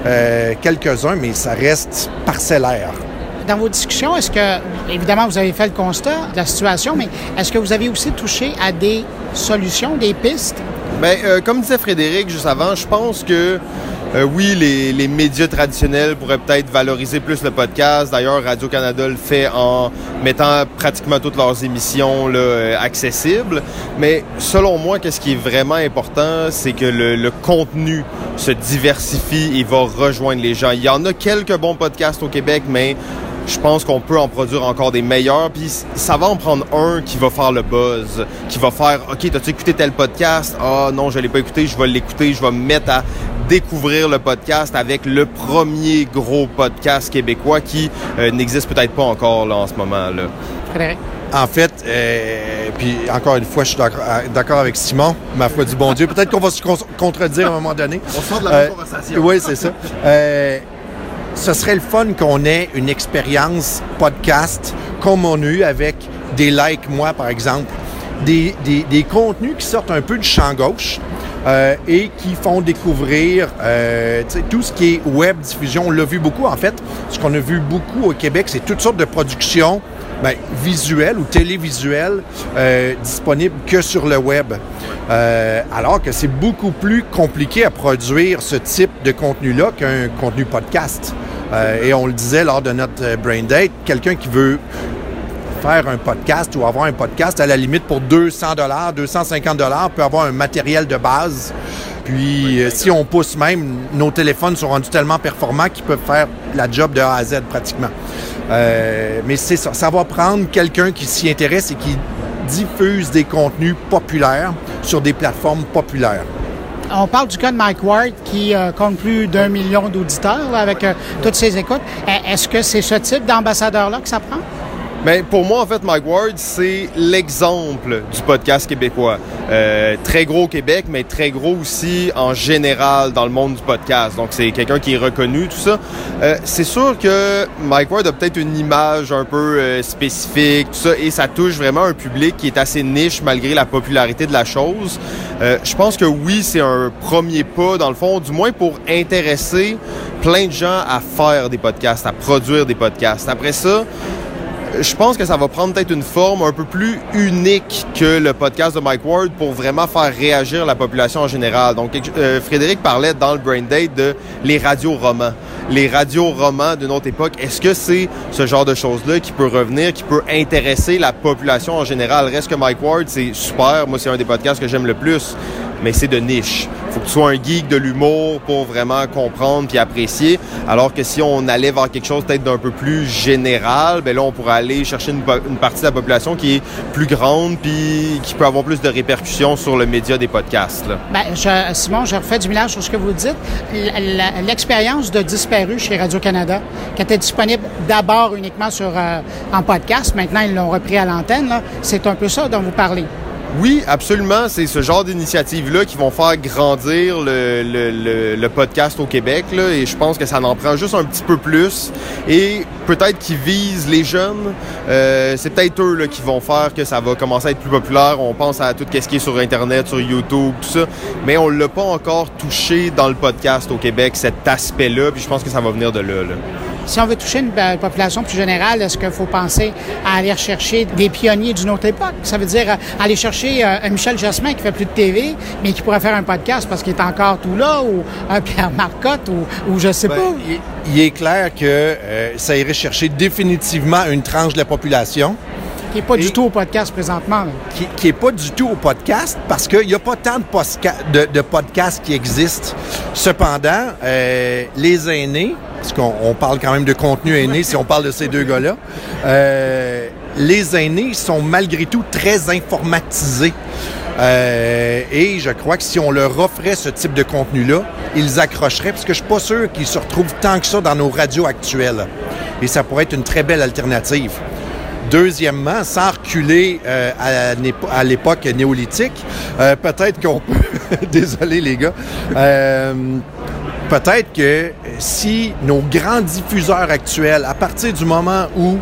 euh, quelques-uns, mais ça reste parcellaire. Dans vos discussions, est-ce que, évidemment, vous avez fait le constat de la situation, mais est-ce que vous avez aussi touché à des solutions, des pistes? Bien, euh, comme disait Frédéric juste avant, je pense que euh, oui, les, médias traditionnels pourraient peut-être valoriser plus le podcast. D'ailleurs, Radio-Canada le fait en mettant pratiquement toutes leurs émissions là, euh, accessibles. Mais selon moi, qu'est-ce qui est vraiment important, c'est que le, le, contenu se diversifie et va rejoindre les gens. Il y en a quelques bons podcasts au Québec, mais je pense qu'on peut en produire encore des meilleurs. Puis ça va en prendre un qui va faire le buzz, qui va faire OK, t'as-tu écouté tel podcast? Ah non, je l'ai pas écouté, je vais l'écouter, je vais me mettre à découvrir le podcast avec le premier gros podcast québécois qui euh, n'existe peut-être pas encore là, en ce moment. là. Frédéric? En fait, euh, puis encore une fois, je suis d'accord avec Simon, ma foi du bon Dieu. Peut-être qu'on va se contredire à un moment donné. On sort de la même euh, conversation. Oui, c'est ça ce serait le fun qu'on ait une expérience podcast comme on a eu avec des likes, moi, par exemple. Des, contenus qui sortent un peu du champ gauche euh, et qui font découvrir euh, tout ce qui est web diffusion. On l'a vu beaucoup, en fait. Ce qu'on a vu beaucoup au Québec, c'est toutes sortes de productions ben, visuelles ou télévisuelles euh, disponibles que sur le web. alors que c'est beaucoup plus compliqué à produire ce type de contenu-là qu'un contenu podcast. Euh, et on le disait lors de notre euh, Brain Date, quelqu'un qui veut faire un podcast ou avoir un podcast, à la limite pour 200 dollars, 250 dollars, peut avoir un matériel de base. Puis euh, si on pousse même, nos téléphones sont rendus tellement performants qu'ils peuvent faire la job de A à Z pratiquement. mais c'est ça, ça va prendre quelqu'un qui s'y intéresse et qui diffuse des contenus populaires sur des plateformes populaires on parle du cas de Mike Ward qui euh, compte plus d'un million d'auditeurs avec euh, toutes ses écoutes. Est-ce que c'est ce type d'ambassadeur-là que ça prend? Mais pour moi, en fait, Mike Ward, c'est l'exemple du podcast québécois. Euh, très gros au Québec, mais très gros aussi en général dans le monde du podcast. Donc, c'est quelqu'un qui est reconnu, tout ça. Euh, c'est sûr que Mike Ward a peut-être une image un peu euh, spécifique, tout ça, et ça touche vraiment un public qui est assez niche malgré la popularité de la chose. Euh, je pense que oui, c'est un premier pas, dans le fond, du moins pour intéresser plein de gens à faire des podcasts, à produire des podcasts. Après ça, je pense que ça va prendre peut-être une forme un peu plus unique que le podcast de Mike Ward pour vraiment faire réagir la population en général. Donc, euh, Frédéric parlait dans le Brain Date de les radios romans. Les radios romans d'une autre époque, est-ce que c'est ce genre de choses-là qui peut revenir, qui peut intéresser la population en général? Reste que Mike Ward, c'est super. Moi, c'est un des podcasts que j'aime le plus. mais c'est de niche. Faut que tu sois un geek de l'humour pour vraiment comprendre puis apprécier. Alors que si on allait vers quelque chose peut-être d'un peu plus général, ben là, on pourrait aller chercher une, partie de la population qui est plus grande puis qui peut avoir plus de répercussions sur le média des podcasts. Ben, Simon, je refais du mélange sur ce que vous dites. L'expérience de Disparu chez Radio-Canada, qui était disponible d'abord uniquement sur, euh, en podcast, maintenant ils l'ont repris à l'antenne, c'est un peu ça dont vous parlez. Oui, absolument. C'est ce genre d'initiatives-là qui vont faire grandir le, podcast au Québec. Là, et je pense que ça en prend juste un petit peu plus. Et peut-être qu'ils visent les jeunes. Euh, c'est peut-être eux là, qui vont faire que ça va commencer à être plus populaire. On pense à tout ce qui est sur Internet, sur YouTube, tout ça. Mais on l'a pas encore touché dans le podcast au Québec, cet aspect-là. Puis je pense que ça va venir de là. là. Si on veut toucher une ben, population plus générale, est-ce qu'il faut penser à aller chercher des pionniers d'une autre époque? Ça veut dire euh, aller chercher euh, un Michel Jasmin qui fait plus de TV, mais qui pourrait faire un podcast parce qu'il est encore tout là, ou un Pierre Marcotte, ou, ou je sais ben, pas. Il, est clair que euh, ça irait chercher définitivement une tranche de la population qui n'est pas du tout au podcast présentement. Qui n'est pas du tout au podcast parce qu'il n'y a pas tant de, de, podcasts qui existent. Cependant, euh, les aînés, parce qu'on parle quand même de contenu aîné si on parle de ces deux gars-là, euh, les aînés sont malgré tout très informatisés. Euh, et je crois que si on leur offrait ce type de contenu-là, ils accrocheraient, parce que je suis pas sûr qu'ils se retrouvent tant que ça dans nos radios actuelles. Et ça pourrait être une très belle alternative. Deuxièmement, sans reculer euh, à l'époque néolithique, euh, peut-être qu'on peut... Désolé les gars. Euh, peut-être que si nos grands diffuseurs actuels, à partir du moment où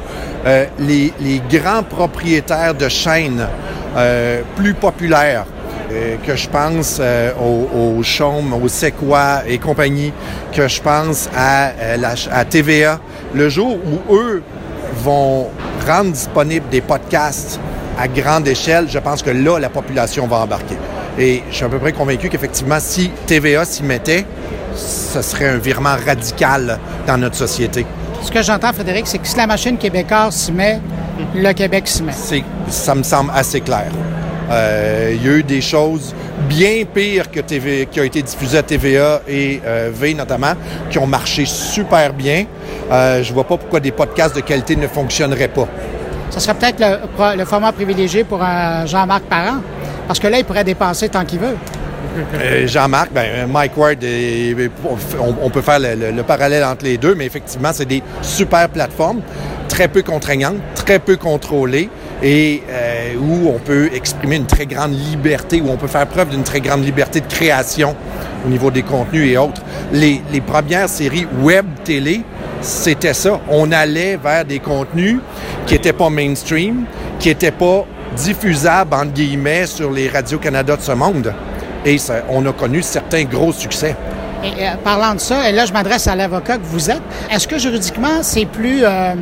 les, grands propriétaires de chaînes plus populaires, que je pense au, au Chaume, au Sequoia et compagnie, que je pense à, à TVA, le jour où eux vont rendre disponibles des podcasts à grande échelle, je pense que là, la population va embarquer. Et je suis à peu près convaincu qu'effectivement, si TVA s'y mettait, ce serait un virement radical dans notre société. Ce que j'entends, Frédéric, c'est que si la machine québécoise s'y met, le Québec s'y met. Ça me semble assez clair. Euh, il y a eu des choses bien pires que TV, qui ont été diffusées à TVA et euh, V notamment, qui ont marché super bien. Euh, je vois pas pourquoi des podcasts de qualité ne fonctionneraient pas. Ça serait peut-être le, format privilégié pour Jean-Marc Parent, parce que là, il pourrait dépasser tant qu'il veut. Jean-Marc, ben, Mike Ward, on, peut faire le, parallèle entre les deux, mais effectivement, c'est des super plateformes, très peu contraignantes, très peu contrôlées et euh, où on peut exprimer une très grande liberté, où on peut faire preuve d'une très grande liberté de création au niveau des contenus et autres. Les, premières séries web télé, c'était ça. On allait vers des contenus qui n'étaient pas mainstream, qui n'étaient pas diffusables, entre guillemets, sur les radios Canada de ce monde. Et on a connu certains gros succès. Et, euh, parlant de ça, et là je m'adresse à l'avocat que vous êtes, est-ce que juridiquement c'est plus euh,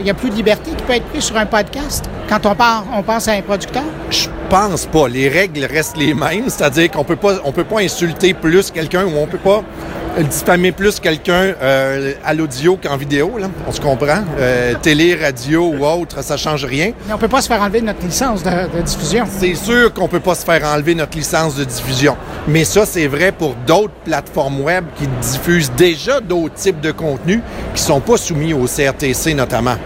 il y a plus de liberté qui peut être prise sur un podcast quand on, on pense à un producteur? Je pense pas. Les règles restent les mêmes, c'est-à-dire qu'on peut peut pas insulter plus quelqu'un ou on peut pas diffamer plus quelqu'un euh, à l'audio qu'en vidéo, là. On se comprend. Euh, télé, radio ou autre, ça change rien. Mais on peut pas se faire enlever notre licence de, de diffusion. C'est sûr qu'on peut pas se faire enlever notre licence de diffusion. Mais ça, c'est vrai pour d'autres plateformes web qui diffusent déjà d'autres types de contenus qui sont pas soumis au CRTC notamment.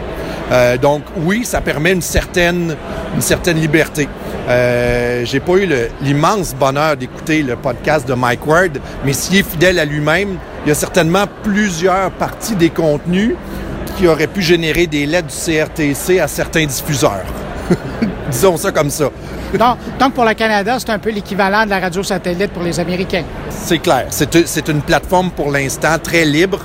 Euh, donc oui, ça permet une certaine, une certaine liberté. Euh, j'ai pas eu l'immense bonheur d'écouter le podcast de Mike Ward, mais s'il est fidèle à lui-même, il y a certainement plusieurs parties des contenus qui auraient pu générer des lettres du CRTC à certains diffuseurs. Disons ça comme ça. donc, donc, pour le Canada, c'est un peu l'équivalent de la radio satellite pour les Américains. C'est clair. C'est une plateforme pour l'instant très libre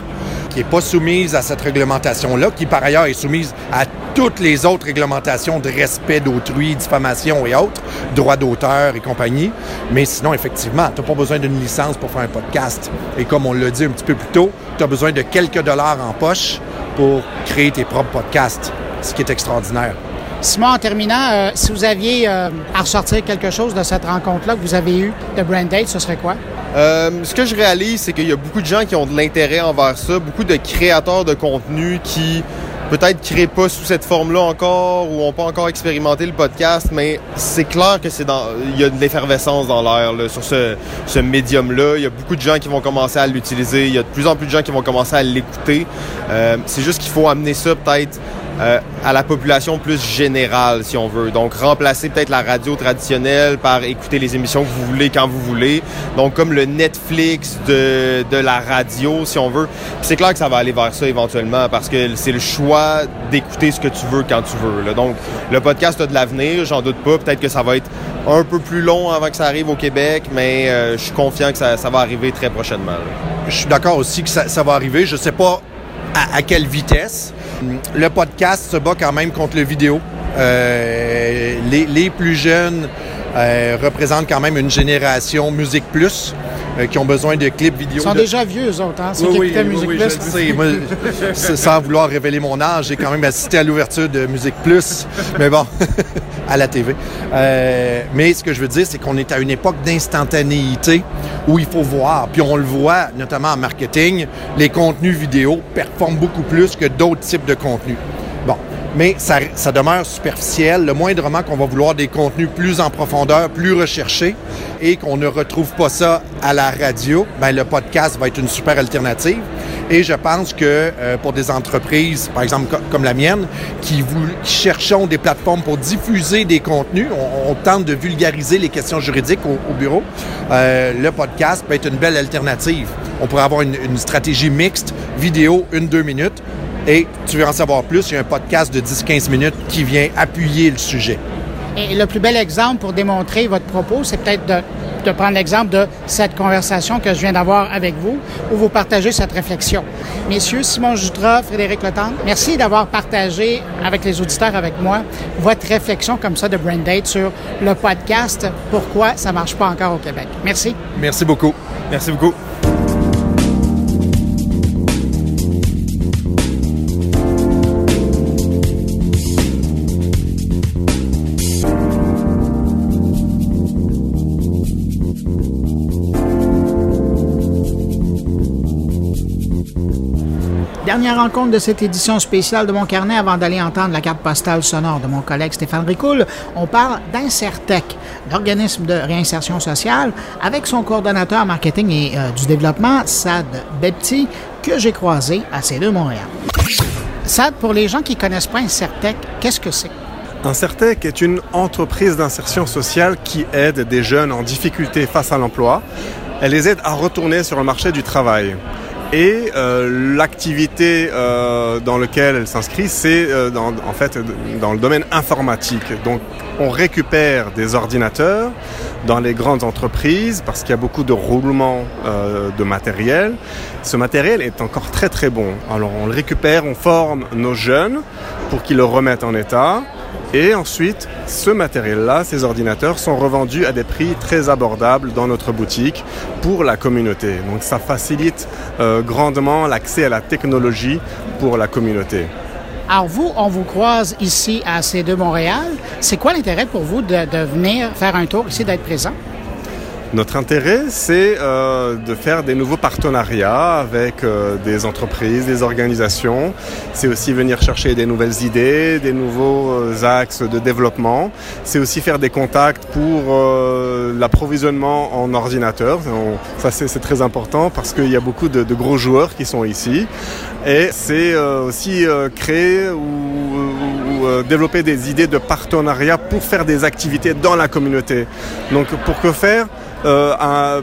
qui n'est pas soumise à cette réglementation-là, qui par ailleurs est soumise à toutes les autres réglementations de respect d'autrui, diffamation et autres, droits d'auteur et compagnie. Mais sinon, effectivement, tu n'as pas besoin d'une licence pour faire un podcast. Et comme on l'a dit un petit peu plus tôt, tu as besoin de quelques dollars en poche pour créer tes propres podcasts, ce qui est extraordinaire. Simon, en terminant, euh, si vous aviez euh, à ressortir quelque chose de cette rencontre-là que vous avez eue de Brand Date, ce serait quoi? Euh, ce que je réalise, c'est qu'il y a beaucoup de gens qui ont de l'intérêt envers ça, beaucoup de créateurs de contenu qui peut-être créent pas sous cette forme-là encore ou ont pas encore expérimenté le podcast, mais c'est clair que c'est dans, il y a de l'effervescence dans l'air sur ce, médium-là. Il y a beaucoup de gens qui vont commencer à l'utiliser. Il y a de plus en plus de gens qui vont commencer à l'écouter. C'est juste qu'il faut amener ça peut-être euh, à la population plus générale, si on veut. Donc, remplacer peut-être la radio traditionnelle par écouter les émissions que vous voulez quand vous voulez. Donc, comme le Netflix de, de la radio, si on veut. c'est clair que ça va aller vers ça éventuellement parce que c'est le choix d'écouter ce que tu veux quand tu veux. Là. Donc, le podcast a de l'avenir, j'en doute pas. Peut-être que ça va être un peu plus long avant que ça arrive au Québec, mais euh, je suis confiant que ça, ça, va arriver très prochainement. Je suis d'accord aussi que ça, ça va arriver. Je sais pas à, quelle vitesse. Le podcast se bat quand même contre le vidéo. Euh, les, les, plus jeunes euh, représentent quand même une génération Musique Plus. Euh, qui ont besoin de clips vidéo. Ils sont déjà vieux, eux autres, hein? Ceux oui, qui oui, Musique oui, Plus. Je sais. Moi, sans vouloir révéler mon âge, j'ai quand même assisté à l'ouverture de Musique Plus, mais bon, à la TV. Euh, mais ce que je veux dire, c'est qu'on est à une époque d'instantanéité où il faut voir. Puis on le voit, notamment en marketing, les contenus vidéo performent beaucoup plus que d'autres types de contenus. Mais ça, ça, demeure superficiel. Le moindrement qu'on va vouloir des contenus plus en profondeur, plus recherchés, et qu'on ne retrouve pas ça à la radio, ben le podcast va être une super alternative. Et je pense que euh, pour des entreprises, par exemple comme la mienne, qui, vous, qui cherchons des plateformes pour diffuser des contenus, on, on tente de vulgariser les questions juridiques au, au bureau, euh, le podcast peut être une belle alternative. On pourrait avoir une, une stratégie mixte, vidéo, une, deux minutes, et tu veux en savoir plus, il y a un podcast de 10-15 minutes qui vient appuyer le sujet. Et le plus bel exemple pour démontrer votre propos, c'est peut-être de, de, prendre l'exemple de cette conversation que je viens d'avoir avec vous, où vous partagez cette réflexion. Messieurs, Simon Jutras, Frédéric Letendre, merci d'avoir partagé avec les auditeurs, avec moi, votre réflexion comme ça de Brain Date sur le podcast, pourquoi ça ne marche pas encore au Québec. Merci. Merci beaucoup. Merci beaucoup. Dernière rencontre de cette édition spéciale de mon carnet avant d'aller entendre la carte postale sonore de mon collègue Stéphane Ricoul. On parle d'Incertec, l'organisme de réinsertion sociale, avec son coordonnateur marketing et euh, du développement, Sad Bepti, que j'ai croisé à C2 Montréal. Sad, pour les gens qui ne connaissent pas Incertec, qu'est-ce que c'est? Incertec est une entreprise d'insertion sociale qui aide des jeunes en difficulté face à l'emploi. Elle les aide à retourner sur le marché du travail. Et euh, l'activité euh, dans laquelle elle s'inscrit, c'est euh, en fait dans le domaine informatique. Donc on récupère des ordinateurs dans les grandes entreprises parce qu'il y a beaucoup de roulement de matériel. Ce matériel est encore très très bon. Alors on le récupère, on forme nos jeunes pour qu'ils le remettent en état. Et ensuite, ce matériel-là, ces ordinateurs, sont revendus à des prix très abordables dans notre boutique pour la communauté. Donc ça facilite euh, grandement l'accès à la technologie pour la communauté. Alors vous, on vous croise ici à C2 Montréal. C'est quoi l'intérêt pour vous de, de, venir faire un tour ici, d'être présent? Notre intérêt, c'est euh, de faire des nouveaux partenariats avec euh, des entreprises, des organisations. C'est aussi venir chercher des nouvelles idées, des nouveaux euh, axes de développement. C'est aussi faire des contacts pour euh, l'approvisionnement en ordinateur. On, ça, c'est très important parce qu'il y a beaucoup de, de, gros joueurs qui sont ici. Et c'est euh, aussi créer ou, ou développer des idées de partenariat pour faire des activités dans la communauté. Donc, pour que faire euh,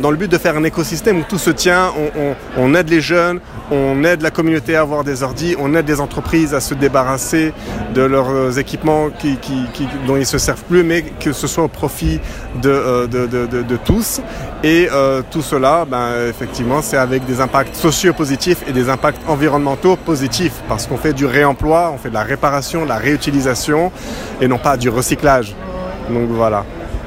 dans le but de faire un écosystème où tout se tient, on, on, on, aide les jeunes, on aide la communauté à avoir des ordis, on aide les entreprises à se débarrasser de leurs équipements qui, qui, qui, dont ils se servent plus, mais que ce soit au profit de, euh, de, de, de, de tous. Et euh, tout cela, ben, effectivement, c'est avec des impacts sociaux positifs et des impacts environnementaux positifs, parce qu'on fait du réemploi, on fait de la réparation, de la réutilisation, et non pas du recyclage. Donc voilà.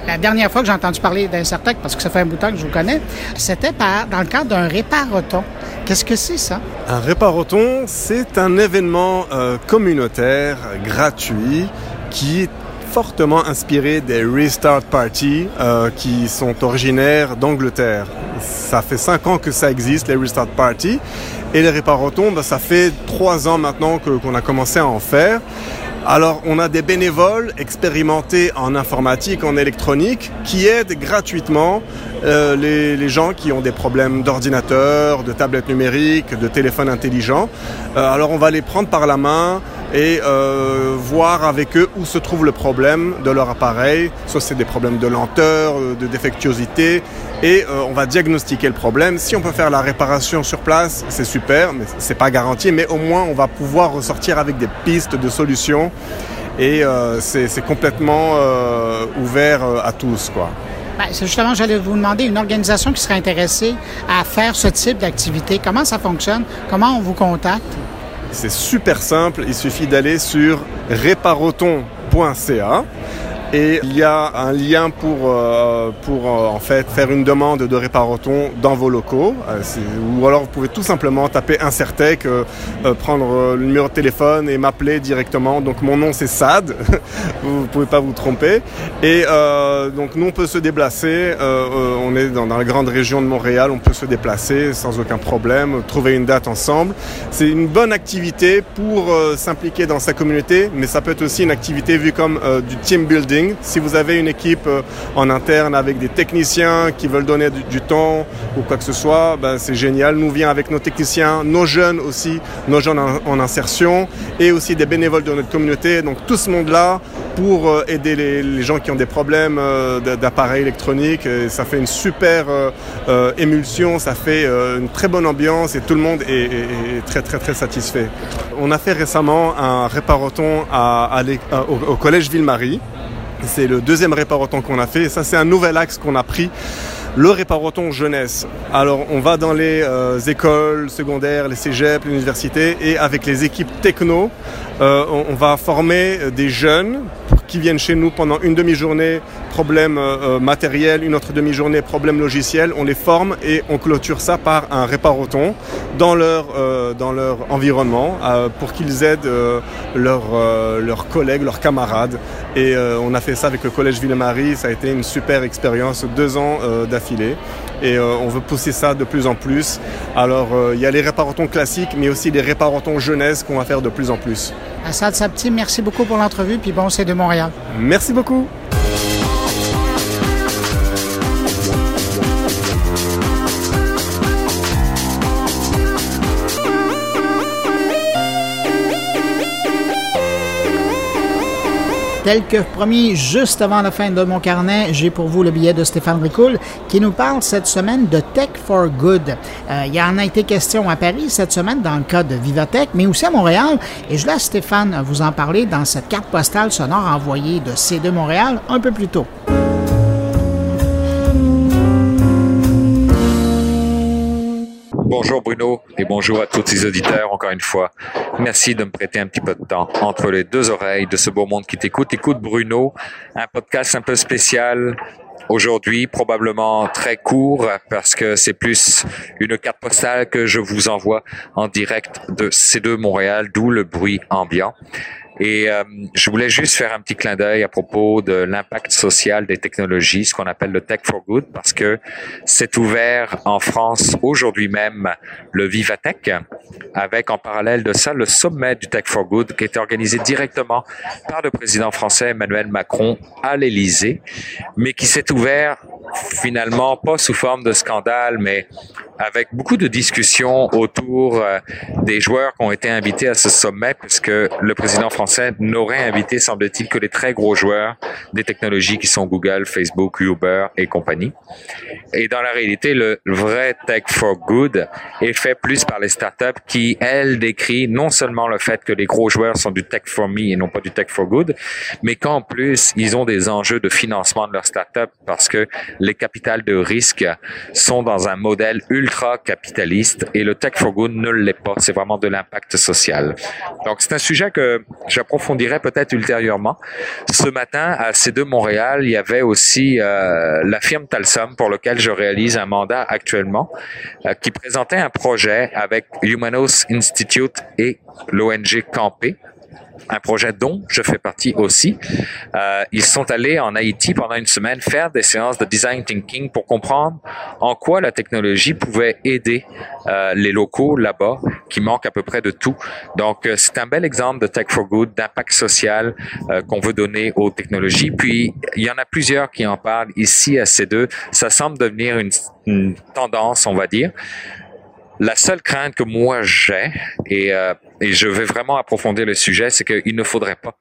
La dernière fois que j'ai entendu parler d'Incertec, parce que ça fait un bout de temps que je vous connais, c'était dans le cadre d'un réparoton. Qu'est-ce que c'est ça? Un réparoton, c'est un événement euh, communautaire gratuit qui fortement inspiré des Restart Party euh, qui sont originaires d'Angleterre. Ça fait cinq ans que ça existe, les Restart Party. Et les réparotons, bah, ça fait trois ans maintenant qu'on a commencé à en faire. Alors, on a des bénévoles expérimentés en informatique, en électronique, qui aident gratuitement euh, les, gens qui ont des problèmes d'ordinateur, de tablette numérique, de téléphone intelligent. Euh, alors, on va les prendre par la main et euh, voir avec eux où se trouve le problème de leur appareil. Soit c'est des problèmes de lenteur, de défectuosité, et on va diagnostiquer le problème. Si on peut faire la réparation sur place, c'est super, mais c'est pas garanti. Mais au moins, on va pouvoir ressortir avec des pistes de solutions et euh, c'est complètement euh, ouvert euh, à tous. Quoi. Ben, justement, j'allais vous demander une organisation qui serait intéressée à faire ce type d'activité. Comment ça fonctionne? Comment on vous contacte? C'est super simple. Il suffit d'aller sur réparoton.ca et il y a un lien pour, euh, pour euh, en fait faire une demande de réparoton dans vos locaux. Euh, ou alors vous pouvez tout simplement taper Incertec, prendre le numéro de téléphone et m'appeler directement. Donc mon nom c'est Sad, vous ne pouvez pas vous tromper. Et donc nous on peut se déplacer, on est dans, dans, la grande région de Montréal, on peut se déplacer sans aucun problème, trouver une date ensemble. C'est une bonne activité pour s'impliquer dans sa communauté, mais ça peut être aussi une activité vue comme du team building si vous avez une équipe euh, en interne avec des techniciens qui veulent donner du, temps ou quoi que ce soit, ben c'est génial. Nous vient avec nos techniciens, nos jeunes aussi, nos jeunes en, insertion et aussi des bénévoles de notre communauté. Donc tout ce monde-là pour euh, aider les, gens qui ont des problèmes euh, d'appareils électroniques. ça fait une super émulsion, ça fait une très bonne ambiance et tout le monde est, très très très satisfait. On a fait récemment un au, au collège Ville-Marie. C'est le deuxième réparoton qu'on a fait. Et ça, c'est un nouvel axe qu'on a pris. Le réparoton jeunesse. Alors, on va dans les euh, écoles secondaires, les cégeps, les universités, et avec les équipes techno, euh, on, va former des jeunes qui viennent chez nous pendant une demi-journée, problème euh, matériel, une autre demi-journée, problème logiciel. On les forme et on clôture ça par un réparoton dans leur, dans leur environnement pour qu'ils aident leurs, leurs collègues, leurs camarades. Et on a fait ça avec le Collège Ville-Marie. Ça a été une super expérience, deux ans d'affilée. Et on veut pousser ça de plus en plus. Alors, il y a les réparatons classiques, mais aussi les réparatons jeunesse qu'on va faire de plus en plus. Assad Sapti, merci beaucoup pour l'entrevue, puis bon, c'est de Montréal. Merci beaucoup. Tel promis juste avant la fin de mon carnet, j'ai pour vous le billet de Stéphane Ricoul qui nous parle cette semaine de Tech for Good. Euh, il y en a été question à Paris cette semaine dans le cas de Vivatech, mais aussi à Montréal. Et je laisse Stéphane vous en parler dans cette carte postale sonore envoyée de C2 Montréal un peu plus tôt. Bonjour Bruno et bonjour à tous les auditeurs encore une fois. Merci de me prêter un petit peu de temps entre les deux oreilles de ce beau monde qui t'écoute. Écoute Bruno, un podcast un peu spécial aujourd'hui, probablement très court parce que c'est plus une carte postale que je vous envoie en direct de C2 Montréal, d'où le bruit ambiant. Et euh, je voulais juste faire un petit clin d'œil à propos de l'impact social des technologies, ce qu'on appelle le Tech for Good, parce que c'est ouvert en France aujourd'hui même le Vivatech, avec en parallèle de ça le sommet du Tech for Good qui est organisé directement par le président français Emmanuel Macron à l'Élysée, mais qui s'est ouvert finalement pas sous forme de scandale, mais avec beaucoup de discussions autour euh, des joueurs qui ont été invités à ce sommet, puisque le président français n'aurait invité, semble-t-il, que les très gros joueurs des technologies qui sont Google, Facebook, Uber et compagnie. Et dans la réalité, le vrai Tech for Good est fait plus par les startups qui, elles, décrivent non seulement le fait que les gros joueurs sont du Tech for Me et non pas du Tech for Good, mais qu'en plus, ils ont des enjeux de financement de leur startup parce que les capitales de risque sont dans un modèle ultra-capitaliste et le Tech for Good ne l'est pas. C'est vraiment de l'impact social. Donc, c'est un sujet que j'approfondirai peut-être ultérieurement. Ce matin, à C2 Montréal, il y avait aussi euh, la firme Talsum pour lequel je réalise un mandat actuellement, euh, qui présentait un projet avec Humanos Institute et l'ONG Campé un projet dont je fais partie aussi. Euh, ils sont allés en Haïti pendant une semaine faire des séances de design thinking pour comprendre en quoi la technologie pouvait aider euh, les locaux là-bas qui manquent à peu près de tout. Donc, euh, c'est un bel exemple de Tech for Good, d'impact social euh, qu'on veut donner aux technologies. Puis, il y en a plusieurs qui en parlent ici à ces deux. Ça semble devenir une, une tendance, on va dire. La seule crainte que moi j'ai, et, euh, et je vais vraiment approfondir le sujet, c'est qu'il ne faudrait pas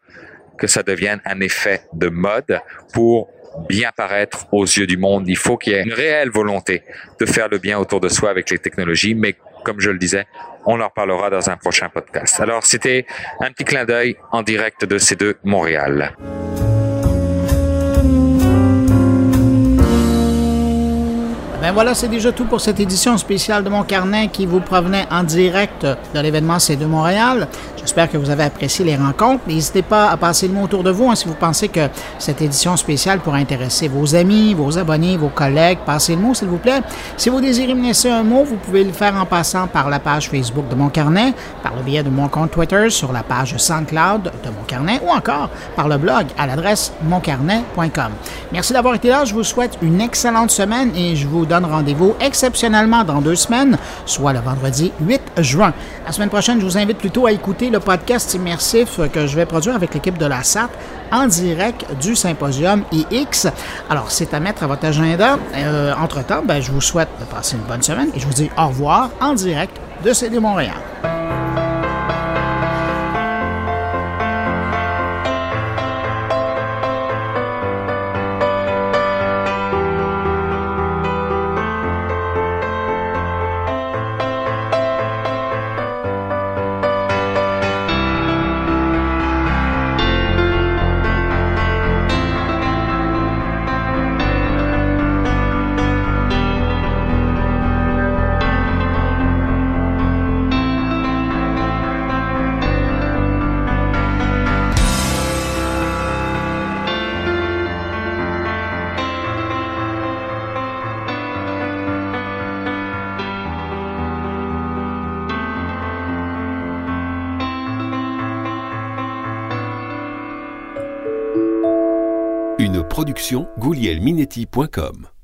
que ça devienne un effet de mode pour bien paraître aux yeux du monde. Il faut qu'il y ait une réelle volonté de faire le bien autour de soi avec les technologies, mais comme je le disais, on en parlera dans un prochain podcast. Alors, c'était un petit clin d'œil en direct de ces deux Montréal. Ben voilà, c'est déjà tout pour cette édition spéciale de mon carnet qui vous provenait en direct de l'événement C2 Montréal. J'espère que vous avez apprécié les rencontres. N'hésitez pas à passer le mot autour de vous hein, si vous pensez que cette édition spéciale pourrait intéresser vos amis, vos abonnés, vos collègues. Passez le mot, s'il vous plaît. Si vous désirez me laisser un mot, vous pouvez le faire en passant par la page Facebook de mon carnet, par le biais de mon compte Twitter, sur la page SoundCloud de mon carnet ou encore par le blog à l'adresse moncarnet.com. Merci d'avoir été là. Je vous souhaite une excellente semaine et je vous donne rendez-vous exceptionnellement dans deux semaines, soit le vendredi 8 juin. La semaine prochaine, je vous invite plutôt à écouter le podcast immersif que je vais produire avec l'équipe de la SAT en direct du symposium IX. Alors, c'est à mettre à votre agenda. Euh, entre-temps, ben, je vous souhaite de passer une bonne semaine et je vous dis au revoir en direct de CD Montréal. Goulielminetti.com